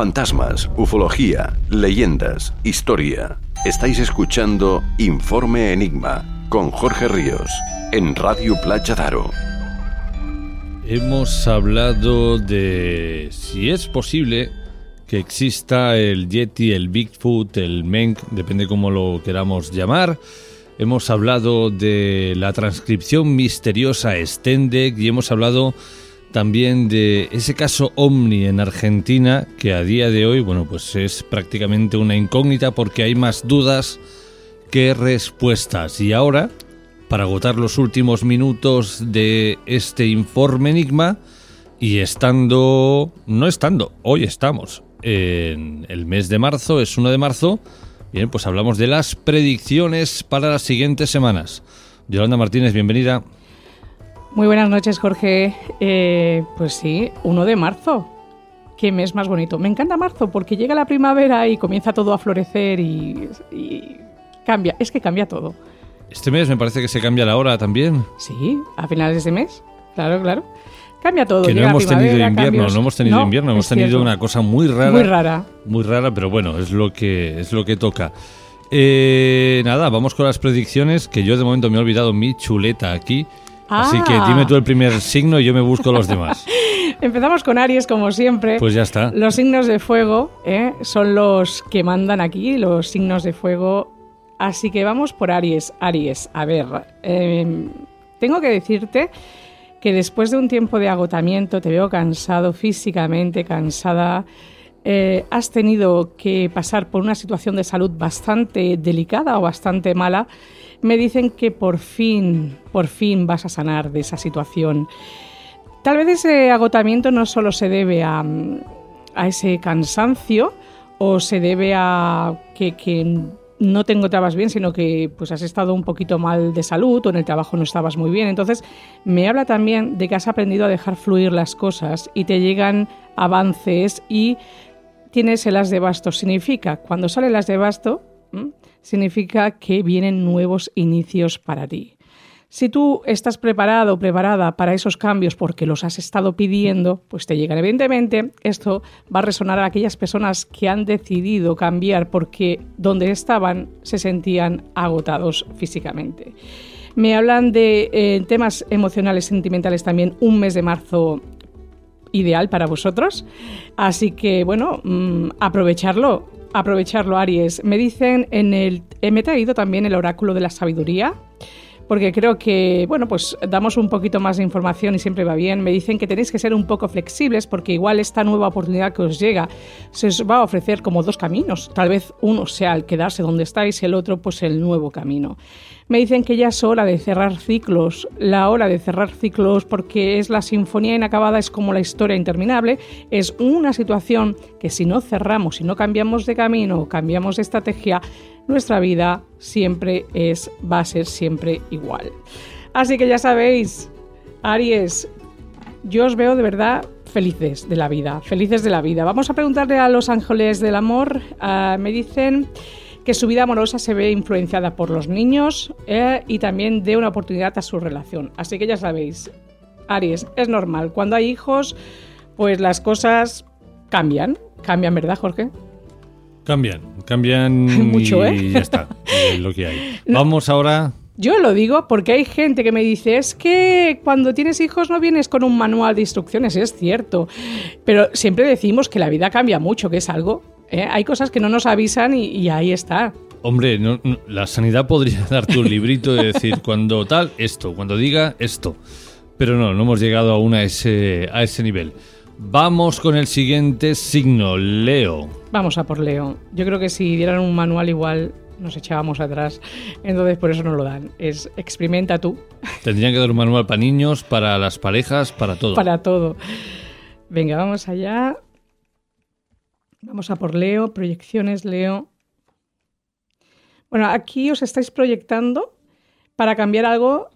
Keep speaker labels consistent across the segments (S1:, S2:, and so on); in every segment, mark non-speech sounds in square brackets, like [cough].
S1: Fantasmas, ufología, leyendas, historia. Estáis escuchando Informe Enigma con Jorge Ríos en Radio Playa Daro.
S2: Hemos hablado de si es posible que exista el Yeti, el Bigfoot, el Menk, depende cómo lo queramos llamar. Hemos hablado de la transcripción misteriosa Stendek y hemos hablado también de ese caso Omni en Argentina, que a día de hoy, bueno, pues es prácticamente una incógnita porque hay más dudas que respuestas. Y ahora, para agotar los últimos minutos de este informe Enigma, y estando, no estando, hoy estamos en el mes de marzo, es 1 de marzo, bien, pues hablamos de las predicciones para las siguientes semanas. Yolanda Martínez, bienvenida.
S3: Muy buenas noches, Jorge. Eh, pues sí, 1 de marzo. Qué mes más bonito. Me encanta marzo porque llega la primavera y comienza todo a florecer y, cambia. Es que cambia todo.
S2: Este mes me parece que se cambia la hora también.
S3: Sí, a finales de mes. Claro, claro. Cambia todo.
S2: Que no hemos tenido invierno, no hemos tenido invierno, hemos tenido una cosa muy rara.
S3: Muy rara.
S2: Muy rara, pero bueno, es lo que, es lo que toca. Eh, nada, vamos con las predicciones, que yo de momento me he olvidado mi chuleta aquí. Así que dime tú el primer signo y yo me busco los demás. [laughs]
S3: Empezamos con Aries, como siempre.
S2: Pues ya está.
S3: Los signos de fuego ¿eh? son los que mandan aquí, los signos de fuego. Así que vamos por Aries. Aries, a ver, em, tengo que decirte que después de un tiempo de agotamiento, te veo cansado físicamente, cansada. Eh, has tenido que pasar por una situación de salud bastante delicada o bastante mala me dicen que por fin, por fin vas a sanar de esa situación. Tal vez ese agotamiento no solo se debe a, ese cansancio o se debe a que, no te encontrabas bien, sino que pues has estado un poquito mal de salud o en el trabajo no estabas muy bien. Entonces, me habla también de que has aprendido a dejar fluir las cosas y te llegan avances y tienes el as de basto. Significa, cuando sale el as de basto, significa que vienen nuevos inicios para ti. Si tú estás preparado o preparada para esos cambios porque los has estado pidiendo, pues te llegan. Evidentemente, esto va a resonar a aquellas personas que han decidido cambiar porque donde estaban se sentían agotados físicamente. Me hablan de eh, temas emocionales, sentimentales también, un mes de marzo ideal para vosotros. Así que, bueno, mm, aprovecharlo aprovecharlo, Aries. Me dicen en el... Me he traído también el oráculo de la sabiduría, porque creo que, bueno, pues damos un poquito más de información y siempre va bien. Me dicen que tenéis que ser un poco flexibles porque igual esta nueva oportunidad que os llega se os va a ofrecer como dos caminos. Tal vez uno sea el quedarse donde estáis y el otro pues el nuevo camino. Me dicen que ya es hora de cerrar ciclos, la hora de cerrar ciclos porque es la sinfonía inacabada, es como la historia interminable, es una situación que si no cerramos, si no cambiamos de camino, cambiamos de estrategia, nuestra vida siempre es, va a ser siempre igual. Así que ya sabéis, Aries, yo os veo de verdad felices de la vida, felices de la vida. Vamos a preguntarle a los ángeles del amor, ah, me dicen que su vida amorosa se ve influenciada por los niños eh, y también dé una oportunidad a su relación. Así que ya sabéis, Aries, es normal. Cuando hay hijos, pues las cosas cambian. Cambian, ¿verdad, Jorge?
S2: Cambian, cambian [laughs]
S3: Mucho,
S2: y
S3: ¿eh?
S2: ya está, lo que hay. [laughs] Vamos ahora
S3: yo lo digo porque hay gente que me dice, es que cuando tienes hijos no vienes con un manual de instrucciones, es cierto, pero siempre decimos que la vida cambia mucho, que es algo ¿eh? Hay cosas que no nos avisan y, ahí está.
S2: Hombre, la sanidad podría [laughs] darte un librito de decir cuando tal, esto, cuando diga esto. Pero no, no hemos llegado aún a ese, a ese nivel. Vamos con el siguiente signo, Leo.
S3: Vamos a por Leo. Yo creo que si dieran un manual igual nos echábamos atrás. Entonces por eso no lo dan. Es experimenta tú. [laughs]
S2: Tendrían que dar un manual para niños, para las parejas, para todo.
S3: Para todo. Venga, vamos allá. Vamos a por Leo, proyecciones, Leo. Bueno, aquí os estáis proyectando para cambiar algo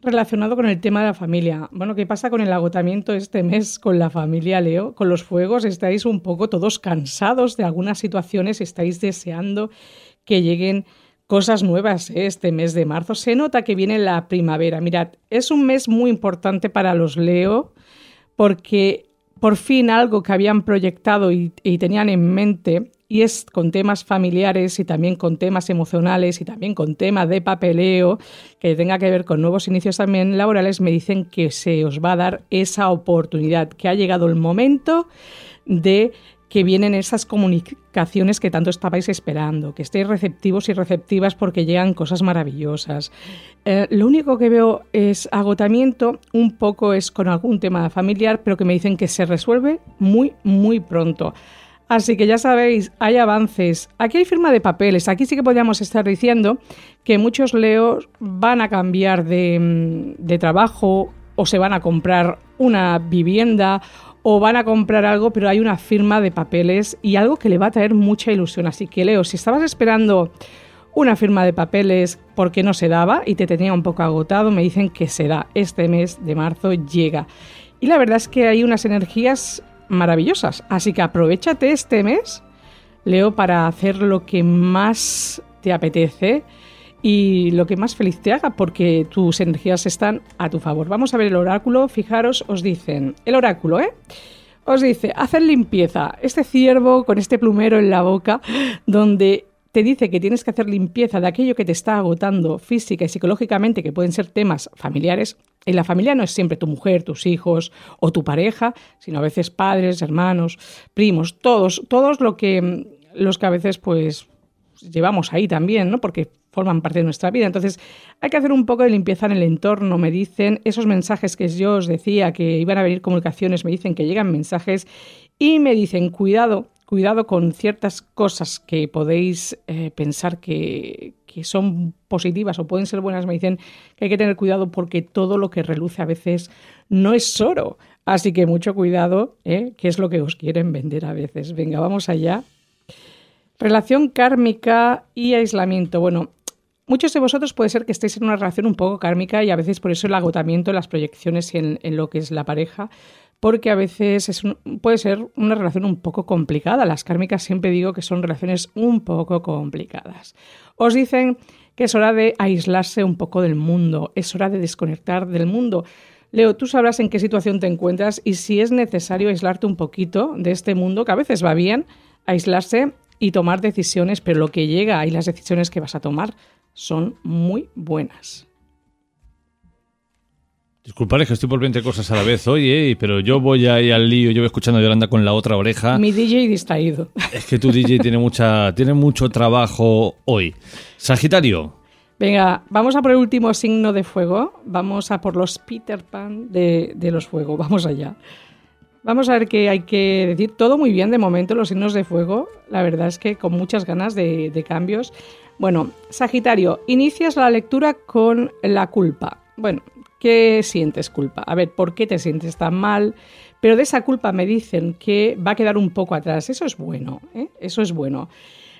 S3: relacionado con el tema de la familia. Bueno, ¿qué pasa con el agotamiento este mes con la familia, Leo? Con los fuegos estáis un poco todos cansados de algunas situaciones, estáis deseando que lleguen cosas nuevas ¿eh? este mes de marzo. Se nota que viene la primavera. Mirad, es un mes muy importante para los Leo porque por fin algo que habían proyectado y, tenían en mente, y es con temas familiares y también con temas emocionales y también con temas de papeleo, que tenga que ver con nuevos inicios también laborales, me dicen que se os va a dar esa oportunidad, que ha llegado el momento de que vienen esas comunicaciones que tanto estabais esperando, que estéis receptivos y receptivas porque llegan cosas maravillosas. Eh, lo único que veo es agotamiento, un poco es con algún tema familiar, pero que me dicen que se resuelve muy, muy pronto. Así que ya sabéis, hay avances. Aquí hay firma de papeles. Aquí sí que podríamos estar diciendo que muchos leos van a cambiar de, mm, de trabajo o se van a comprar una vivienda o van a comprar algo, pero hay una firma de papeles y algo que le va a traer mucha ilusión. Así que Leo, si estabas esperando una firma de papeles porque no se daba y te tenía un poco agotado, me dicen que se da. Este mes de marzo llega. Y la verdad es que hay unas energías maravillosas. Así que aprovechate este mes, Leo, para hacer lo que más te apetece y lo que más feliz te haga porque tus energías están a tu favor. Vamos a ver el oráculo. Fijaros, os dicen, el oráculo, ¿eh? Os dice, hacer limpieza. Este ciervo con este plumero en la boca, donde te dice que tienes que hacer limpieza de aquello que te está agotando física y psicológicamente, que pueden ser temas familiares. En la familia no es siempre tu mujer, tus hijos o tu pareja, sino a veces padres, hermanos, primos, todos, todos lo que, los que a veces pues llevamos ahí también, ¿no? Porque forman parte de nuestra vida. Entonces, hay que hacer un poco de limpieza en el entorno, me dicen, esos mensajes que yo os decía que iban a venir comunicaciones, me dicen que llegan mensajes y me dicen, cuidado, cuidado con ciertas cosas que podéis eh, pensar que, que son positivas o pueden ser buenas, me dicen que hay que tener cuidado porque todo lo que reluce a veces no es oro. Así que mucho cuidado, ¿eh? que es lo que os quieren vender a veces. Venga, vamos allá. Relación kármica y aislamiento. Bueno, Muchos de vosotros puede ser que estéis en una relación un poco kármica y a veces por eso el agotamiento en las proyecciones y en, lo que es la pareja, porque a veces es puede ser una relación un poco complicada. Las kármicas siempre digo que son relaciones un poco complicadas. Os dicen que es hora de aislarse un poco del mundo, es hora de desconectar del mundo. Leo, tú sabrás en qué situación te encuentras y si es necesario aislarte un poquito de este mundo, que a veces va bien, aislarse y tomar decisiones, pero lo que llega y las decisiones que vas a tomar son muy buenas.
S2: Disculpad, que estoy por 20 cosas a la vez hoy, ¿eh? pero yo voy ahí al lío, yo voy escuchando a Yolanda con la otra oreja.
S3: Mi DJ distraído.
S2: Es que tu DJ tiene, mucha, tiene mucho trabajo hoy. Sagitario.
S3: Venga, vamos a por el último signo de fuego. Vamos a por los Peter Pan de, los fuegos. Vamos allá. Vamos a ver qué hay que decir. Todo muy bien de momento, los signos de fuego. La verdad es que con muchas ganas de, cambios. Bueno, Sagitario, inicias la lectura con la culpa. Bueno, ¿qué sientes culpa? A ver, ¿por qué te sientes tan mal? Pero de esa culpa me dicen que va a quedar un poco atrás. Eso es bueno, ¿eh? eso es bueno.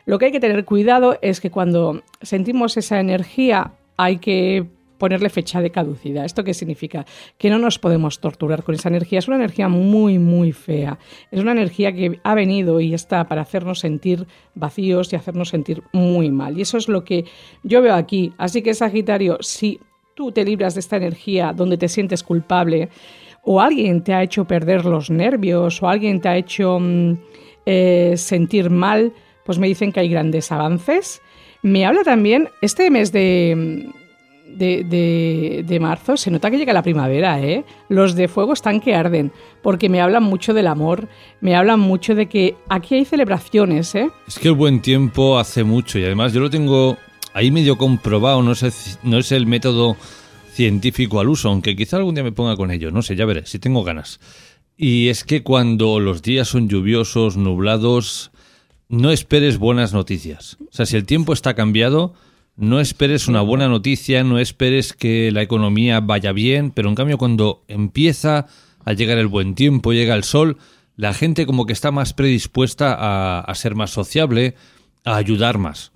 S3: Lo que hay que tener cuidado es que cuando sentimos esa energía hay que ponerle fecha de caducidad. ¿Esto qué significa? Que no nos podemos torturar con esa energía. Es una energía muy, muy fea. Es una energía que ha venido y está para hacernos sentir vacíos y hacernos sentir muy mal. Y eso es lo que yo veo aquí. Así que, Sagitario, si tú te libras de esta energía donde te sientes culpable, o alguien te ha hecho perder los nervios, o alguien te ha hecho mm, eh, sentir mal, pues me dicen que hay grandes avances. Me habla también este mes de de, marzo se nota que llega la primavera, ¿eh? Los de fuego están que arden, porque me hablan mucho del amor, me hablan mucho de que aquí hay celebraciones, ¿eh?
S2: Es que el buen tiempo hace mucho y además yo lo tengo ahí medio comprobado, no es, no es el método científico al uso, aunque quizá algún día me ponga con ello, no sé, ya veré, si tengo ganas. Y es que cuando los días son lluviosos, nublados, no esperes buenas noticias. O sea, si el tiempo está cambiado, no esperes una buena noticia, no esperes que la economía vaya bien, pero en cambio cuando empieza a llegar el buen tiempo, llega el sol, la gente como que está más predispuesta a, ser más sociable, a ayudar más.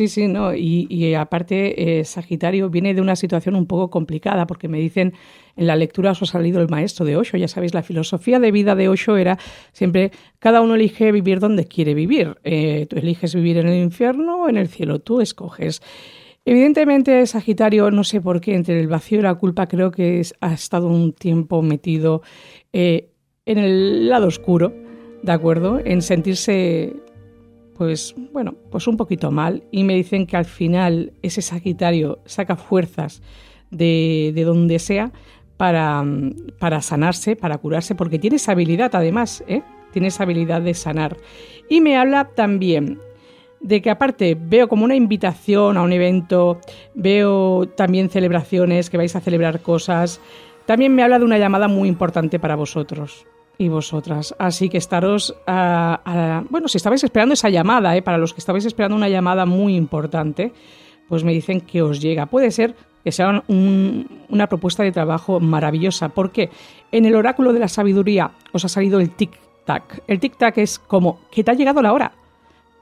S3: Sí, sí, no. Y, aparte, eh, Sagitario viene de una situación un poco complicada, porque me dicen, en la lectura os ha salido el maestro de Osho. Ya sabéis, la filosofía de vida de Osho era siempre, cada uno elige vivir donde quiere vivir. Eh, tú eliges vivir en el infierno o en el cielo, tú escoges. Evidentemente, Sagitario, no sé por qué, entre el vacío y la culpa, creo que ha estado un tiempo metido eh, en el lado oscuro, ¿de acuerdo? En sentirse, pues, bueno, pues un poquito mal. Y me dicen que al final ese Sagitario saca fuerzas de, de donde sea para, para sanarse, para curarse, porque tiene esa habilidad además, ¿eh? Tiene esa habilidad de sanar. Y me habla también de que aparte veo como una invitación a un evento, veo también celebraciones, que vais a celebrar cosas. También me habla de una llamada muy importante para vosotros y vosotras. Así que estaros, a, bueno, si estabais esperando esa llamada, ¿eh? para los que estabais esperando una llamada muy importante, pues me dicen que os llega. Puede ser que sea una propuesta de trabajo maravillosa, porque en el oráculo de la sabiduría os ha salido el tic-tac. El tic-tac es como que te ha llegado la hora,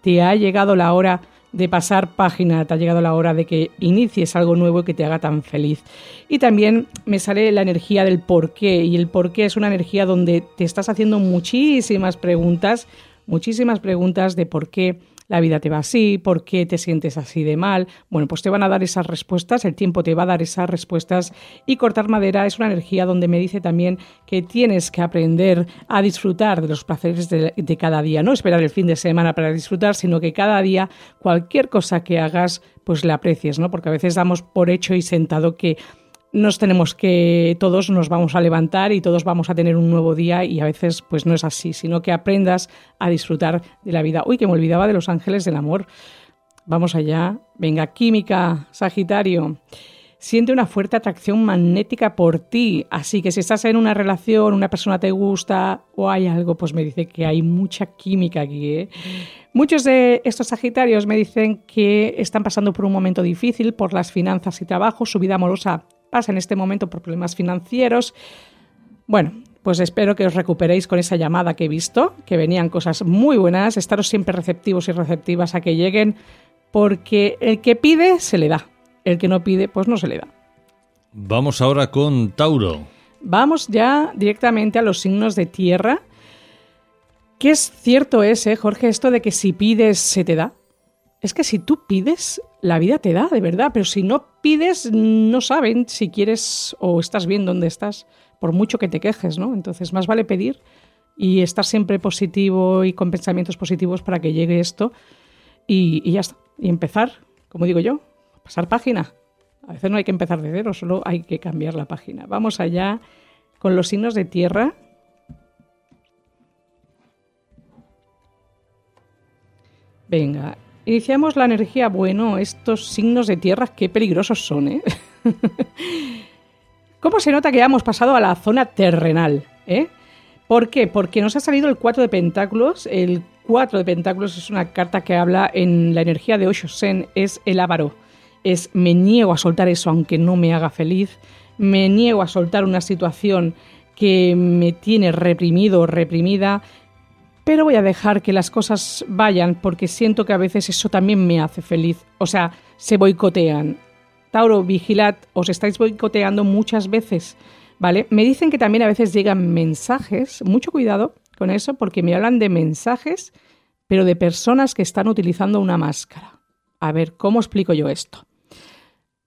S3: te ha llegado la hora de pasar página, te ha llegado la hora de que inicies algo nuevo que te haga tan feliz. Y también me sale la energía del por qué, y el por qué es una energía donde te estás haciendo muchísimas preguntas, muchísimas preguntas de por qué la vida te va así, por qué te sientes así de mal. Bueno, pues te van a dar esas respuestas, el tiempo te va a dar esas respuestas y cortar madera es una energía donde me dice también que tienes que aprender a disfrutar de los placeres de, cada día, no esperar el fin de semana para disfrutar, sino que cada día cualquier cosa que hagas pues la aprecies, ¿no? Porque a veces damos por hecho y sentado que nos tenemos que todos nos vamos a levantar y todos vamos a tener un nuevo día y a veces pues no es así, sino que aprendas a disfrutar de la vida. Uy, que me olvidaba de los ángeles del amor. Vamos allá. Venga, química, Sagitario. Siente una fuerte atracción magnética por ti, así que si estás en una relación, una persona te gusta o hay algo, pues me dice que hay mucha química aquí. ¿eh? Muchos de estos Sagitarios me dicen que están pasando por un momento difícil por las finanzas y trabajo, su vida amorosa pasa en este momento por problemas financieros. Bueno, pues espero que os recuperéis con esa llamada que he visto, que venían cosas muy buenas, estaros siempre receptivos y receptivas a que lleguen, porque el que pide se le da, el que no pide pues no se le da.
S2: Vamos ahora con Tauro.
S3: Vamos ya directamente a los signos de tierra. ¿Qué es cierto es, eh, Jorge, esto de que si pides se te da? Es que si tú pides, la vida te da, de verdad, pero si no pides, no saben si quieres o estás bien donde estás, por mucho que te quejes, ¿no? Entonces, más vale pedir y estar siempre positivo y con pensamientos positivos para que llegue esto y, ya está. Y empezar, como digo yo, pasar página. A veces no hay que empezar de cero, solo hay que cambiar la página. Vamos allá con los signos de tierra. Venga, Iniciamos la energía. Bueno, estos signos de tierra, qué peligrosos son, ¿eh? [laughs] ¿Cómo se nota que hemos pasado a la zona terrenal? ¿eh? ¿Por qué? Porque nos ha salido el 4 de pentáculos. El 4 de pentáculos es una carta que habla en la energía de Osho Sen, es el avaro. Es me niego a soltar eso aunque no me haga feliz. Me niego a soltar una situación que me tiene reprimido o reprimida pero voy a dejar que las cosas vayan porque siento que a veces eso también me hace feliz. O sea, se boicotean. Tauro, vigilad, os estáis boicoteando muchas veces, ¿vale? Me dicen que también a veces llegan mensajes, mucho cuidado con eso porque me hablan de mensajes, pero de personas que están utilizando una máscara. A ver, ¿cómo explico yo esto?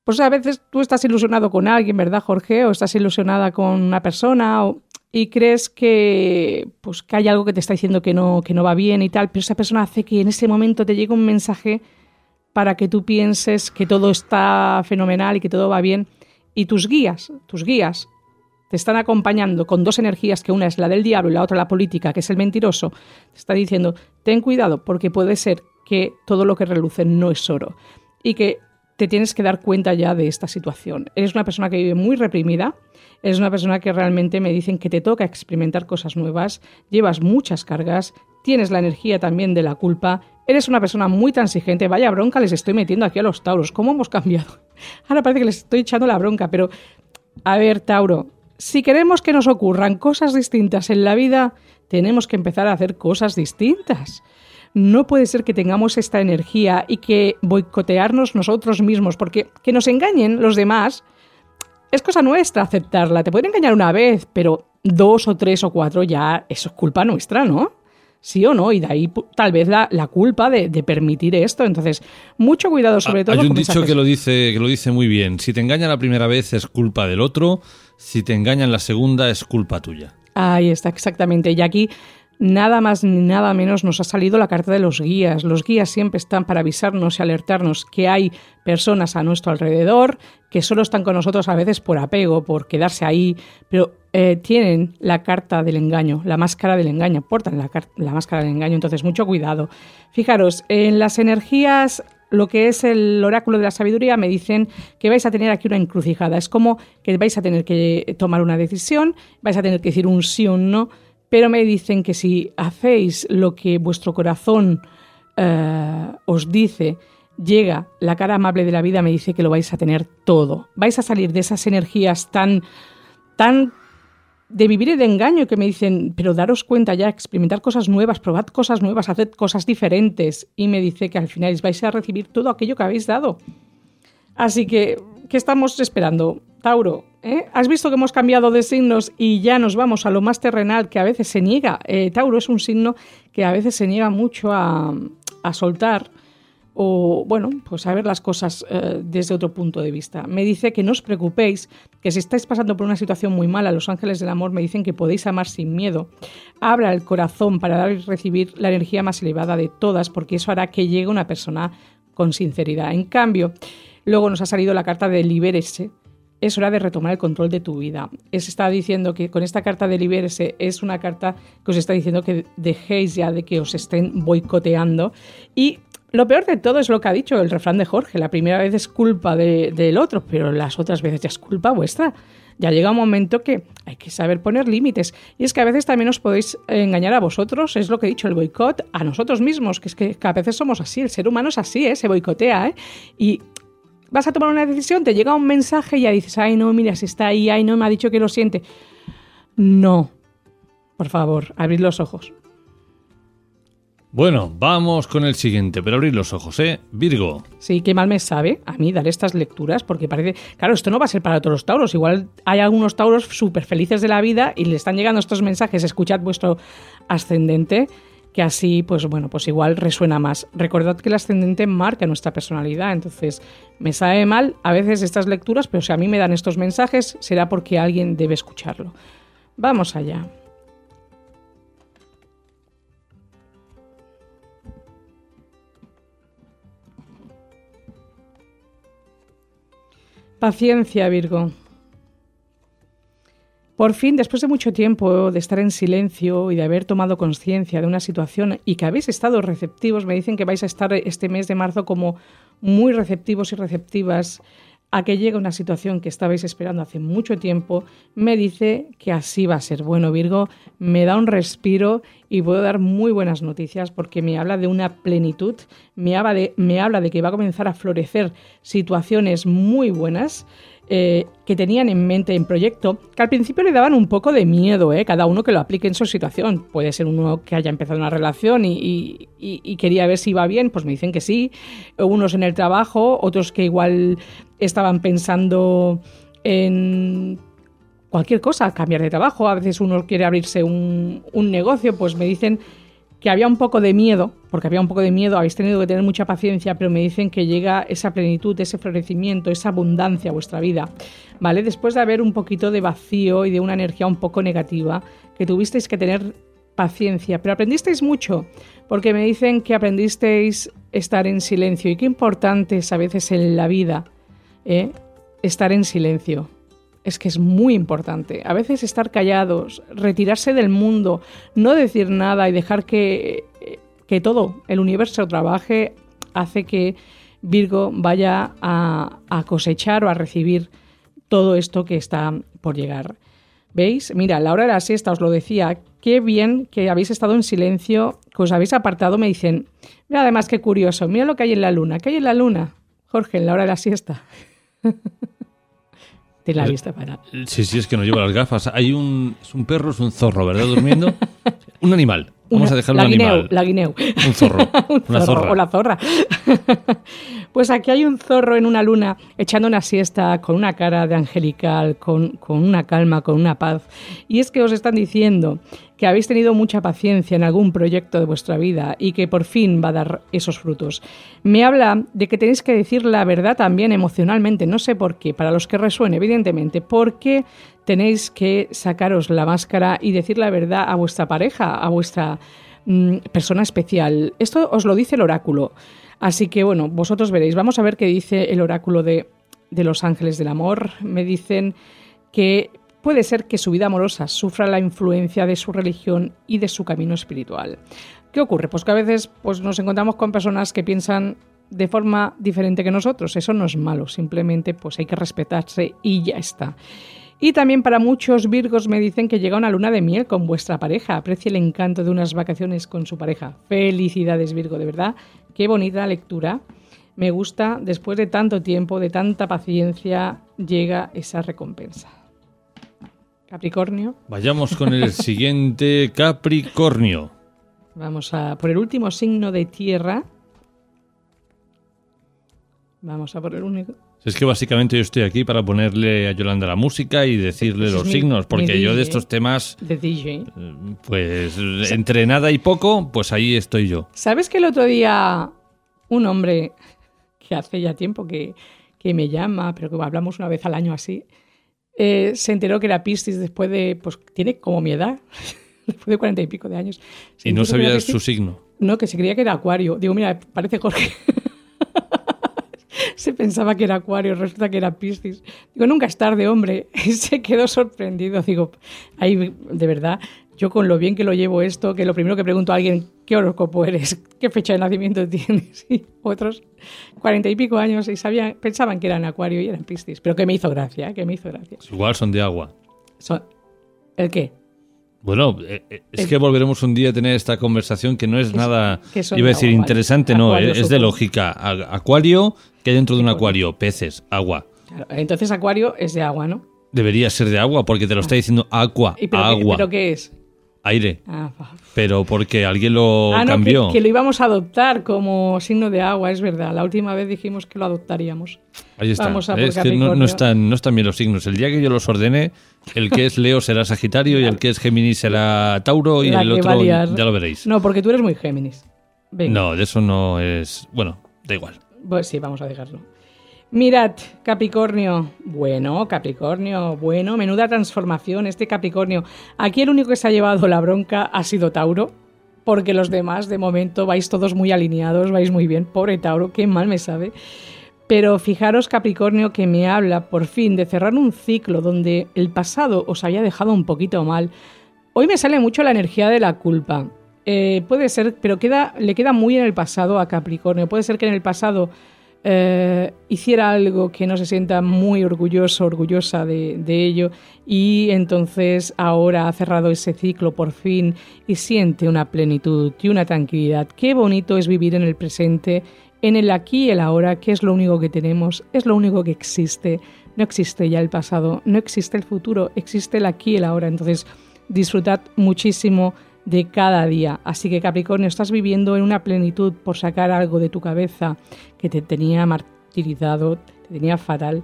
S3: Pues a veces tú estás ilusionado con alguien, ¿verdad, Jorge? O estás ilusionada con una persona, o y crees que, pues, que hay algo que te está diciendo que no, que no va bien y tal, pero esa persona hace que en ese momento te llegue un mensaje para que tú pienses que todo está fenomenal y que todo va bien. Y tus guías, tus guías, te están acompañando con dos energías, que una es la del diablo y la otra la política, que es el mentiroso, te está diciendo, ten cuidado porque puede ser que todo lo que reluce no es oro y que te tienes que dar cuenta ya de esta situación. Eres una persona que vive muy reprimida, es una persona que realmente me dicen que te toca experimentar cosas nuevas, llevas muchas cargas, tienes la energía también de la culpa, eres una persona muy transigente, vaya bronca les estoy metiendo aquí a los Tauros, ¿cómo hemos cambiado? [laughs] Ahora parece que les estoy echando la bronca, pero a ver, Tauro, si queremos que nos ocurran cosas distintas en la vida, tenemos que empezar a hacer cosas distintas. No puede ser que tengamos esta energía y que boicotearnos nosotros mismos, porque que nos engañen los demás es cosa nuestra aceptarla. Te pueden engañar una vez, pero dos o tres o cuatro ya, eso es culpa nuestra, ¿no? Sí o no, y de ahí tal vez la, culpa de, permitir esto. Entonces, mucho cuidado sobre todo.
S2: Hay un dicho que lo, dice, que lo dice muy bien. Si te engañan la primera vez es culpa del otro, si te engañan la segunda es culpa tuya.
S3: Ahí está, exactamente. Y aquí nada más ni nada menos nos ha salido la carta de los guías. Los guías siempre están para avisarnos y alertarnos que hay personas a nuestro alrededor que solo están con nosotros a veces por apego, por quedarse ahí, pero eh, tienen la carta del engaño, la máscara del engaño, portan la, la máscara del engaño, entonces mucho cuidado. Fijaros, en las energías lo que es el oráculo de la sabiduría, me dicen que vais a tener aquí una encrucijada. Es como que vais a tener que tomar una decisión, vais a tener que decir un sí o un no, pero me dicen que si hacéis lo que vuestro corazón eh, os dice, llega la cara amable de la vida, me dice que lo vais a tener todo. Vais a salir de esas energías tan, tan de vivir y de engaño que me dicen, pero daros cuenta ya, experimentar cosas nuevas, probad cosas nuevas, haced cosas diferentes. Y me dice que al final vais a recibir todo aquello que habéis dado. Así que, ¿qué estamos esperando? Tauro, ¿eh? ¿has visto que hemos cambiado de signos y ya nos vamos a lo más terrenal que a veces se niega? Eh, Tauro es un signo que a veces se niega mucho a, soltar o, bueno, pues a ver las cosas eh, desde otro punto de vista. Me dice que no os preocupéis, que si estáis pasando por una situación muy mala, los ángeles del amor me dicen que podéis amar sin miedo. Abra el corazón para dar y recibir la energía más elevada de todas, porque eso hará que llegue una persona con sinceridad. En cambio, luego nos ha salido la carta de libérese, es hora de retomar el control de tu vida. Es está diciendo que con esta carta de libérese es una carta que os está diciendo que dejéis ya de que os estén boicoteando. Y lo peor de todo es lo que ha dicho el refrán de Jorge. La primera vez es culpa del otro, pero las otras veces ya es culpa vuestra. Ya llega un momento que hay que saber poner límites. Y es que a veces también os podéis engañar a vosotros, es lo que he dicho, el boicot, a nosotros mismos, que es que, a veces somos así, el ser humano es así, ¿eh? se boicotea. ¿eh? Y vas a tomar una decisión, te llega un mensaje y ya dices, ay no, mira, si está ahí, ay no, me ha dicho que lo siente. No, por favor, abrid los ojos.
S2: Bueno, vamos con el siguiente, pero abrid los ojos, ¿eh? Virgo.
S3: Sí, qué mal me sabe a mí dar estas lecturas, porque parece. Claro, esto no va a ser para todos los tauros. Igual hay algunos tauros súper felices de la vida y le están llegando estos mensajes. Escuchad vuestro ascendente que así, pues bueno, pues igual resuena más. Recordad que el ascendente marca nuestra personalidad, entonces me sabe mal a veces estas lecturas, pero si a mí me dan estos mensajes será porque alguien debe escucharlo. Vamos allá. Paciencia, Virgo. Por fin, después de mucho tiempo de estar en silencio y de haber tomado conciencia de una situación y que habéis estado receptivos, me dicen que vais a estar este mes de marzo como muy receptivos y receptivas a que llegue una situación que estabais esperando hace mucho tiempo, me dice que así va a ser. Bueno, Virgo, me da un respiro y puedo dar muy buenas noticias porque me habla de una plenitud, me habla de, me habla de que va a comenzar a florecer situaciones muy buenas eh, que tenían en mente en proyecto, que al principio le daban un poco de miedo, ¿eh? cada uno que lo aplique en su situación. Puede ser uno que haya empezado una relación y, quería ver si iba bien, pues me dicen que sí. Unos en el trabajo, otros que igual estaban pensando en cualquier cosa, cambiar de trabajo. A veces uno quiere abrirse un negocio, pues me dicen que había un poco de miedo, porque había un poco de miedo, habéis tenido que tener mucha paciencia, pero me dicen que llega esa plenitud, ese florecimiento, esa abundancia a vuestra vida, ¿vale? Después de haber un poquito de vacío y de una energía un poco negativa, que tuvisteis que tener paciencia, pero aprendisteis mucho, porque me dicen que aprendisteis estar en silencio y qué importante es a veces en la vida ¿eh? estar en silencio es que es muy importante. A veces estar callados, retirarse del mundo, no decir nada y dejar que, que todo el universo trabaje, hace que Virgo vaya a, a, cosechar o a recibir todo esto que está por llegar. ¿Veis? Mira, la hora de la siesta os lo decía, qué bien que habéis estado en silencio, que os habéis apartado, me dicen, mira además qué curioso, mira lo que hay en la luna, ¿qué hay en la luna? Jorge, en la hora de la siesta. De la vista para.
S2: Sí, sí, es que no llevo las gafas. Hay un. Es un perro, es un zorro, ¿verdad? Durmiendo. [laughs] un animal. Vamos a dejarlo
S3: un
S2: animal.
S3: La guineu.
S2: Un zorro. [laughs]
S3: un
S2: una
S3: zorro,
S2: zorra.
S3: O la zorra. [laughs] pues aquí hay un zorro en una luna echando una siesta con una cara de angelical, con, con una calma, con una paz. Y es que os están diciendo que habéis tenido mucha paciencia en algún proyecto de vuestra vida y que por fin va a dar esos frutos. Me habla de que tenéis que decir la verdad también emocionalmente, no sé por qué, para los que resuene, evidentemente, porque tenéis que sacaros la máscara y decir la verdad a vuestra pareja, a vuestra mm, persona especial. Esto os lo dice el oráculo. Así que bueno, vosotros veréis. Vamos a ver qué dice el oráculo de, de los ángeles del amor. Me dicen que puede ser que su vida amorosa sufra la influencia de su religión y de su camino espiritual. ¿Qué ocurre? Pues que a veces pues, nos encontramos con personas que piensan de forma diferente que nosotros. Eso no es malo, simplemente pues hay que respetarse y ya está. Y también para muchos Virgos me dicen que llega una luna de miel con vuestra pareja. Aprecie el encanto de unas vacaciones con su pareja. Felicidades Virgo, de verdad. Qué bonita lectura. Me gusta, después de tanto tiempo, de tanta paciencia, llega esa recompensa. Capricornio.
S2: Vayamos con el siguiente Capricornio.
S3: Vamos a por el último signo de tierra. Vamos a por el único.
S2: Es que básicamente yo estoy aquí para ponerle a Yolanda la música y decirle los
S3: mi-
S2: signos, porque yo de estos temas,
S3: De DJ.
S2: pues entre nada y poco, pues ahí estoy yo.
S3: ¿Sabes que el otro día un hombre que hace ya tiempo que, que me llama, pero que hablamos una vez al año así, eh, se enteró que era Piscis después de, pues tiene como mi edad, [laughs] después de cuarenta y pico de años. Se
S2: Y no
S3: Piscis.
S2: su signo.
S3: No, que se creía que era Acuario. Digo, mira, parece Jorge. [laughs] se pensaba que era Acuario, resulta que era Piscis. Digo, nunca es tarde, hombre. [laughs] Y se quedó sorprendido. Digo, ahí, de verdad, yo con lo bien que lo llevo esto, que lo primero que pregunto a alguien, ¿qué horóscopo eres? [laughs] ¿Qué fecha de nacimiento tienes? [laughs] Y otros, cuarenta y pico años, y sabían, pensaban que eran Acuario y eran Piscis. Pero que me hizo gracia, ¿eh? que me hizo gracia.
S2: Igual son de agua.
S3: Son- ¿El qué?
S2: Bueno, eh, eh, es
S3: El-
S2: que volveremos un día a tener esta conversación que no es nada,
S3: que son
S2: iba a
S3: de
S2: decir interesante, no, es de lógica. Acuario, que dentro de un acuario, peces, agua.
S3: Claro, entonces Acuario es de agua, ¿no?
S2: Debería ser de agua porque te lo está diciendo agua,
S3: ¿Y pero, qué,
S2: agua,
S3: ¿Pero qué es?
S2: Aire.
S3: Ah,
S2: Pero porque alguien lo
S3: Ah, no,
S2: cambió.
S3: que, que lo íbamos a adoptar como signo de agua, es verdad. La última vez dijimos que lo adoptaríamos.
S2: Ahí está.
S3: Vamos a por
S2: es que no, están, no están bien los signos. El día que yo los ordene, el que es Leo será Sagitario y el que es Géminis será Tauro y
S3: La
S2: el otro ya lo veréis.
S3: No, porque tú eres muy Géminis. Venga,
S2: No, de eso no es. Bueno, da igual.
S3: Pues sí, vamos a dejarlo. Mirad, Capricornio. Bueno, Capricornio, bueno, menuda transformación este Capricornio. Aquí el único que se ha llevado la bronca ha sido Tauro, porque los demás de momento vais todos muy alineados, vais muy bien. Pobre Tauro, qué mal me sabe. Pero fijaros, Capricornio, que me habla por fin de cerrar un ciclo donde el pasado os había dejado un poquito mal. Hoy me sale mucho la energía de la culpa. Eh, puede ser, pero queda, le queda muy en el pasado a Capricornio. Puede ser que en el pasado eh, hiciera algo que no se sienta muy orgulloso, orgullosa de, de ello, y entonces ahora ha cerrado ese ciclo por fin y siente una plenitud y una tranquilidad. Qué bonito es vivir en el presente, en el aquí y el ahora, que es lo único que tenemos, es lo único que existe. No existe ya el pasado, no existe el futuro, existe el aquí y el ahora. Entonces, disfrutad muchísimo de cada día. Así que Capricornio, estás viviendo en una plenitud por sacar algo de tu cabeza que te tenía martirizado, te tenía fatal,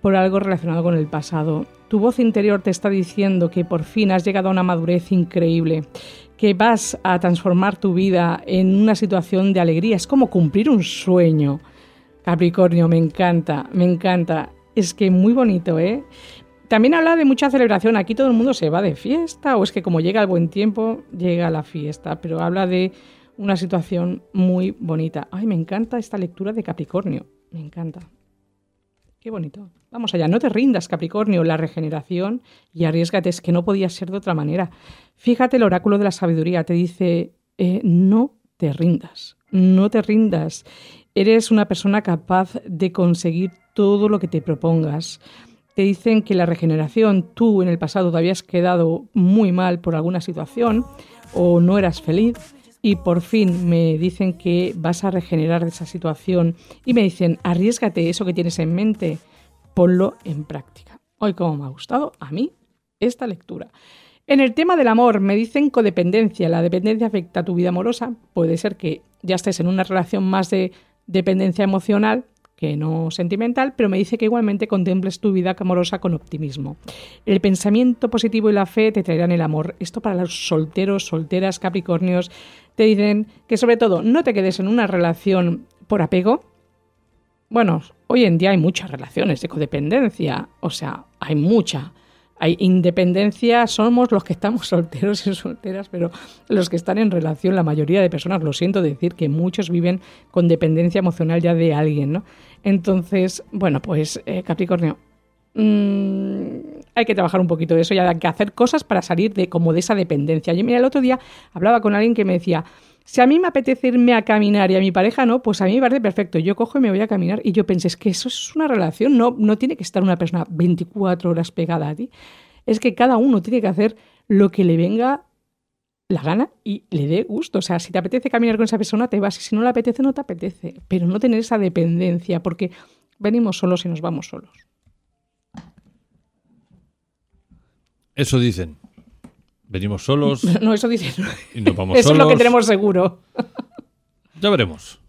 S3: por algo relacionado con el pasado. Tu voz interior te está diciendo que por fin has llegado a una madurez increíble, que vas a transformar tu vida en una situación de alegría. Es como cumplir un sueño. Capricornio, me encanta, me encanta. Es que muy bonito, ¿eh? También habla de mucha celebración. Aquí todo el mundo se va de fiesta, o es que como llega el buen tiempo, llega la fiesta. Pero habla de una situación muy bonita. Ay, me encanta esta lectura de Capricornio. Me encanta. Qué bonito. Vamos allá, no te rindas, Capricornio, la regeneración y arriesgate, es que no podía ser de otra manera. Fíjate, el oráculo de la sabiduría te dice, eh, no te rindas, no te rindas. Eres una persona capaz de conseguir todo lo que te propongas. Te dicen que la regeneración, tú en el pasado te habías quedado muy mal por alguna situación o no eras feliz y por fin me dicen que vas a regenerar esa situación y me dicen, arriesgate eso que tienes en mente, ponlo en práctica. Hoy, como me ha gustado a mí esta lectura. En el tema del amor, me dicen codependencia. La dependencia afecta a tu vida amorosa. Puede ser que ya estés en una relación más de dependencia emocional que no sentimental, pero me dice que igualmente contemples tu vida amorosa con optimismo. El pensamiento positivo y la fe te traerán el amor. Esto para los solteros, solteras, capricornios, te dicen que sobre todo no te quedes en una relación por apego. Bueno, hoy en día hay muchas relaciones de codependencia, o sea, hay mucha hay independencia, somos los que estamos [laughs] solteros y solteras, pero los que están en relación, la mayoría de personas, lo siento decir, que muchos viven con dependencia emocional ya de alguien, ¿no? Entonces, bueno, pues eh, Capricornio, mm, hay que trabajar un poquito de eso y hay que hacer cosas para salir de como de esa dependencia. Yo, mira, el otro día hablaba con alguien que me decía, si a mí me apetece irme a caminar y a mi pareja no, pues a mí me parece perfecto. Yo cojo y me voy a caminar. Y yo pensé, es que eso es una relación, no, no tiene que estar una persona 24 horas pegada a ti. Es que cada uno tiene que hacer lo que le venga la gana y le dé gusto. O sea, si te apetece caminar con esa persona, te vas. Y si no le apetece, no te apetece. Pero no tener esa dependencia, porque venimos solos y nos vamos solos.
S2: Eso dicen. Venimos solos. [laughs]
S3: No, eso dice.
S2: Y nos vamos
S3: eso
S2: solos.
S3: es lo que tenemos seguro.
S2: Ya veremos.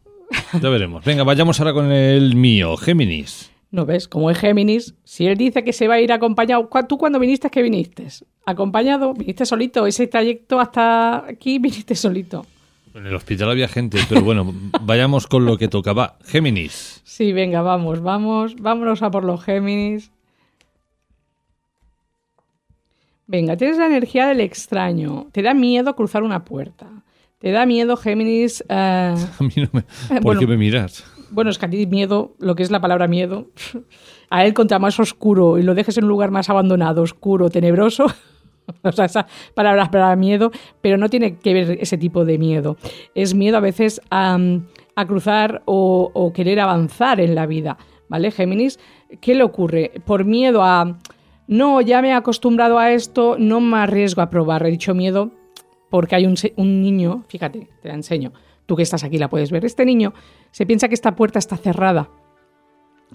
S2: Ya veremos. Venga, vayamos ahora con el mío, Géminis.
S3: ¿No ves? Como es Géminis, si él dice que se va a ir acompañado, ¿tú cuando viniste que viniste? ¿Acompañado? ¿Viniste solito? Ese trayecto hasta aquí viniste solito.
S2: En el hospital había gente, pero bueno, [laughs] vayamos con lo que tocaba. Géminis.
S3: Sí, venga, vamos, vamos, vámonos a por los Géminis. Venga, tienes la energía del extraño. Te da miedo cruzar una puerta. Te da miedo, Géminis. eh, [laughs]
S2: A mí no me... ¿Por
S3: Bueno.
S2: qué me miras?
S3: Bueno, es que a ti miedo, lo que es la palabra miedo, [laughs] a él contra más oscuro y lo dejes en un lugar más abandonado, oscuro, tenebroso, [laughs] o sea, esa palabra para miedo, pero no tiene que ver ese tipo de miedo. Es miedo a veces a, a cruzar o, o querer avanzar en la vida, ¿vale, Géminis? ¿Qué le ocurre? Por miedo a, no, ya me he acostumbrado a esto, no me arriesgo a probar. He dicho miedo porque hay un, niño, fíjate, te la enseño, tú que estás aquí la puedes ver, este niño se piensa que esta puerta está cerrada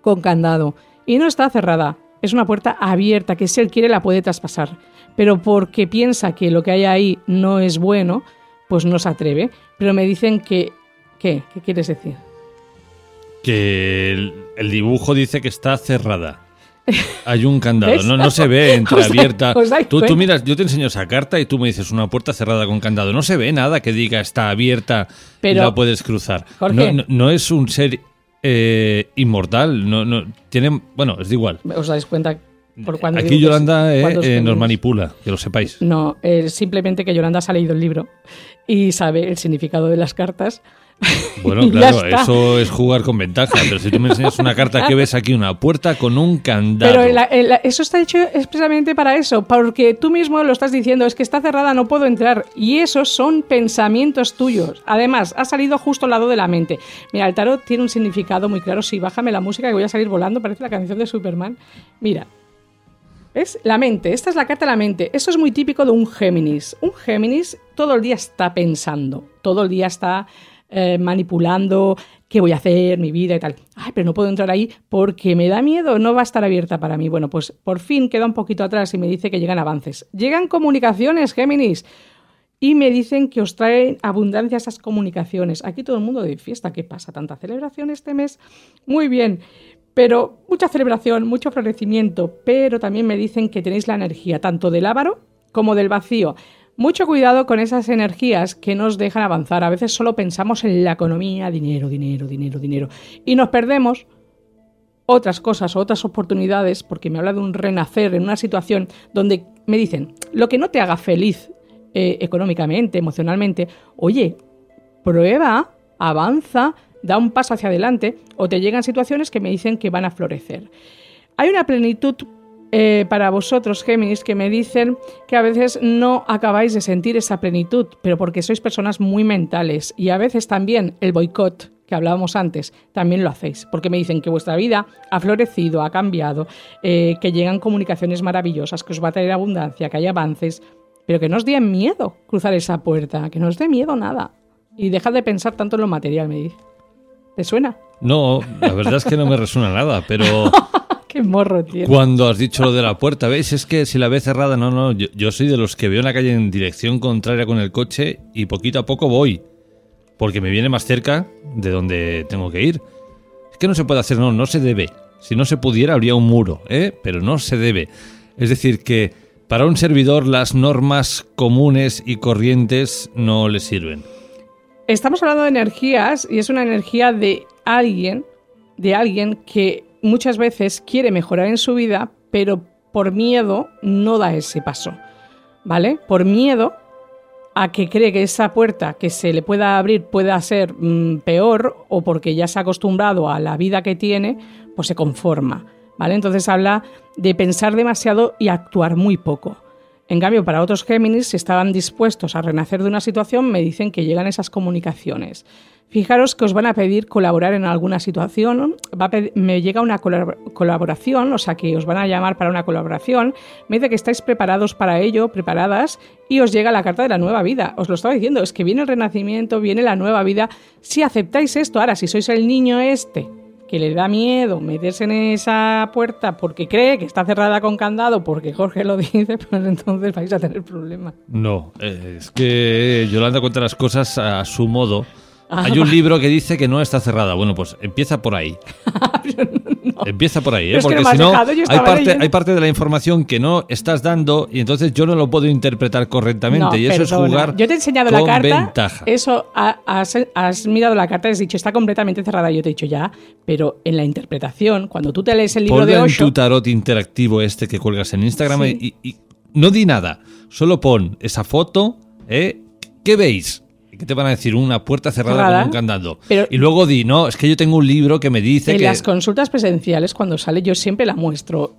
S3: con candado y no está cerrada, es una puerta abierta que si él quiere la puede traspasar, pero porque piensa que lo que hay ahí no es bueno, pues no se atreve, pero me dicen que... ¿Qué? ¿Qué quieres decir?
S2: Que el dibujo dice que está cerrada. Hay un candado, no, no se ve [laughs]
S3: ¿Os dais-
S2: entreabierta.
S3: os dais
S2: Tú, tú
S3: cuenta?
S2: miras, yo te enseño esa carta y tú me dices una puerta cerrada con candado. No se ve nada que diga está abierta y
S3: Pero-
S2: la puedes cruzar.
S3: Jorge.
S2: No, no- no es un ser eh, inmortal, no, no tiene, bueno, es de igual.
S3: ¿Os dais cuenta por cuando
S2: Aquí Yolanda eh,
S3: ¿Cuántos
S2: eh, nos manipula, que lo sepáis.
S3: No, simplemente que Yolanda se ha leído el libro y sabe el significado de las cartas. [laughs]
S2: Bueno, claro, eso es jugar con ventaja. Pero si tú me enseñas una carta que ves aquí, una puerta con un candado.
S3: Pero la- eso está hecho expresamente para eso, porque tú mismo lo estás diciendo, es que está cerrada, no puedo entrar. Y esos son pensamientos tuyos. Además, ha salido justo al lado de la mente. Mira, el tarot tiene un significado muy claro. Sí, bájame la música que voy a salir volando, parece la canción de Superman. Mira. ¿Ves? La mente, esta es la carta de la mente. Eso es muy típico de un Géminis. Un Géminis todo el día está pensando, todo el día está eh, manipulando qué voy a hacer, mi vida y tal. Ay, pero no puedo entrar ahí porque me da miedo, no va a estar abierta para mí. Bueno, pues por fin queda un poquito atrás y me dice que llegan avances. Llegan comunicaciones, Géminis. Y me dicen que os traen abundancia esas comunicaciones. Aquí todo el mundo de fiesta. ¿Qué pasa? ¿Tanta celebración este mes? Muy bien. Pero mucha celebración, mucho florecimiento. Pero también me dicen que tenéis la energía tanto del ávaro como del vacío. Mucho cuidado con esas energías que nos dejan avanzar. A veces solo pensamos en la economía, dinero, dinero, dinero, dinero. Y nos perdemos otras cosas otras oportunidades, porque me habla de un renacer en una situación donde me dicen, lo que no te haga feliz eh, económicamente, emocionalmente, oye, prueba, avanza, da un paso hacia adelante, o te llegan situaciones que me dicen que van a florecer. Hay una plenitud eh, para vosotros, Géminis, que me dicen que a veces no acabáis de sentir esa plenitud, pero porque sois personas muy mentales y a veces también el boicot que hablábamos antes, también lo hacéis, porque me dicen que vuestra vida ha florecido, ha cambiado, eh, que llegan comunicaciones maravillosas, que os va a traer abundancia, que hay avances, pero que no os dé miedo cruzar esa puerta, que no os dé miedo nada. Y dejad de pensar tanto en lo material, me dice. ¿Te suena?
S2: No, la verdad es que no me resuena nada, pero [laughs]
S3: ¡Qué morro, tío!
S2: cuando has dicho lo de la puerta, ¿veis? Es que si la ves cerrada, no, no, yo, yo soy de los que veo una calle en dirección contraria con el coche y poquito a poco voy, porque me viene más cerca de donde tengo que ir. ¿Qué no se puede hacer? No, no se debe. Si no se pudiera, habría un muro, ¿eh? pero no se debe. Es decir, que para un servidor las normas comunes y corrientes no le sirven.
S3: Estamos hablando de energías y es una energía de alguien, de alguien que muchas veces quiere mejorar en su vida, pero por miedo no da ese paso. ¿Vale? Por miedo a que cree que esa puerta que se le pueda abrir pueda ser mm, peor o porque ya se ha acostumbrado a la vida que tiene, pues se conforma. ¿Vale? Entonces habla de pensar demasiado y actuar muy poco. En cambio, para otros Géminis, si estaban dispuestos a renacer de una situación, me dicen que llegan esas comunicaciones. Fijaros que os van a pedir colaborar en alguna situación, me llega una colaboración, o sea que os van a llamar para una colaboración, me dice que estáis preparados para ello, preparadas, y os llega la carta de la nueva vida. Os lo estaba diciendo, es que viene el renacimiento, viene la nueva vida. Si aceptáis esto, ahora si sois el niño este que le da miedo meterse en esa puerta porque cree que está cerrada con candado, porque Jorge lo [laughs] dice, pues entonces vais a tener problemas.
S2: No, es que Yolanda cuenta las cosas a su modo hay un libro que dice que no está cerrada. Bueno, pues empieza por ahí. [laughs] Empieza por ahí, ¿eh? porque si no, hay parte, hay parte de la información que no estás dando y entonces yo no lo puedo interpretar correctamente. y eso es jugar.
S3: Yo te he enseñado la carta. Eso, has, mirado la carta y has dicho está completamente cerrada. Yo te he dicho ya, pero en la interpretación, cuando tú te lees el libro de Osho.
S2: en tu tarot interactivo este que cuelgas en Instagram y, y, no di nada. Solo pon esa foto, ¿eh? ¿Qué veis? ¿Qué te van a decir? Una puerta cerrada, con un candado. y luego di, no, es que yo tengo un libro que me dice
S3: en
S2: que...
S3: las consultas presenciales, cuando sale, yo siempre la muestro.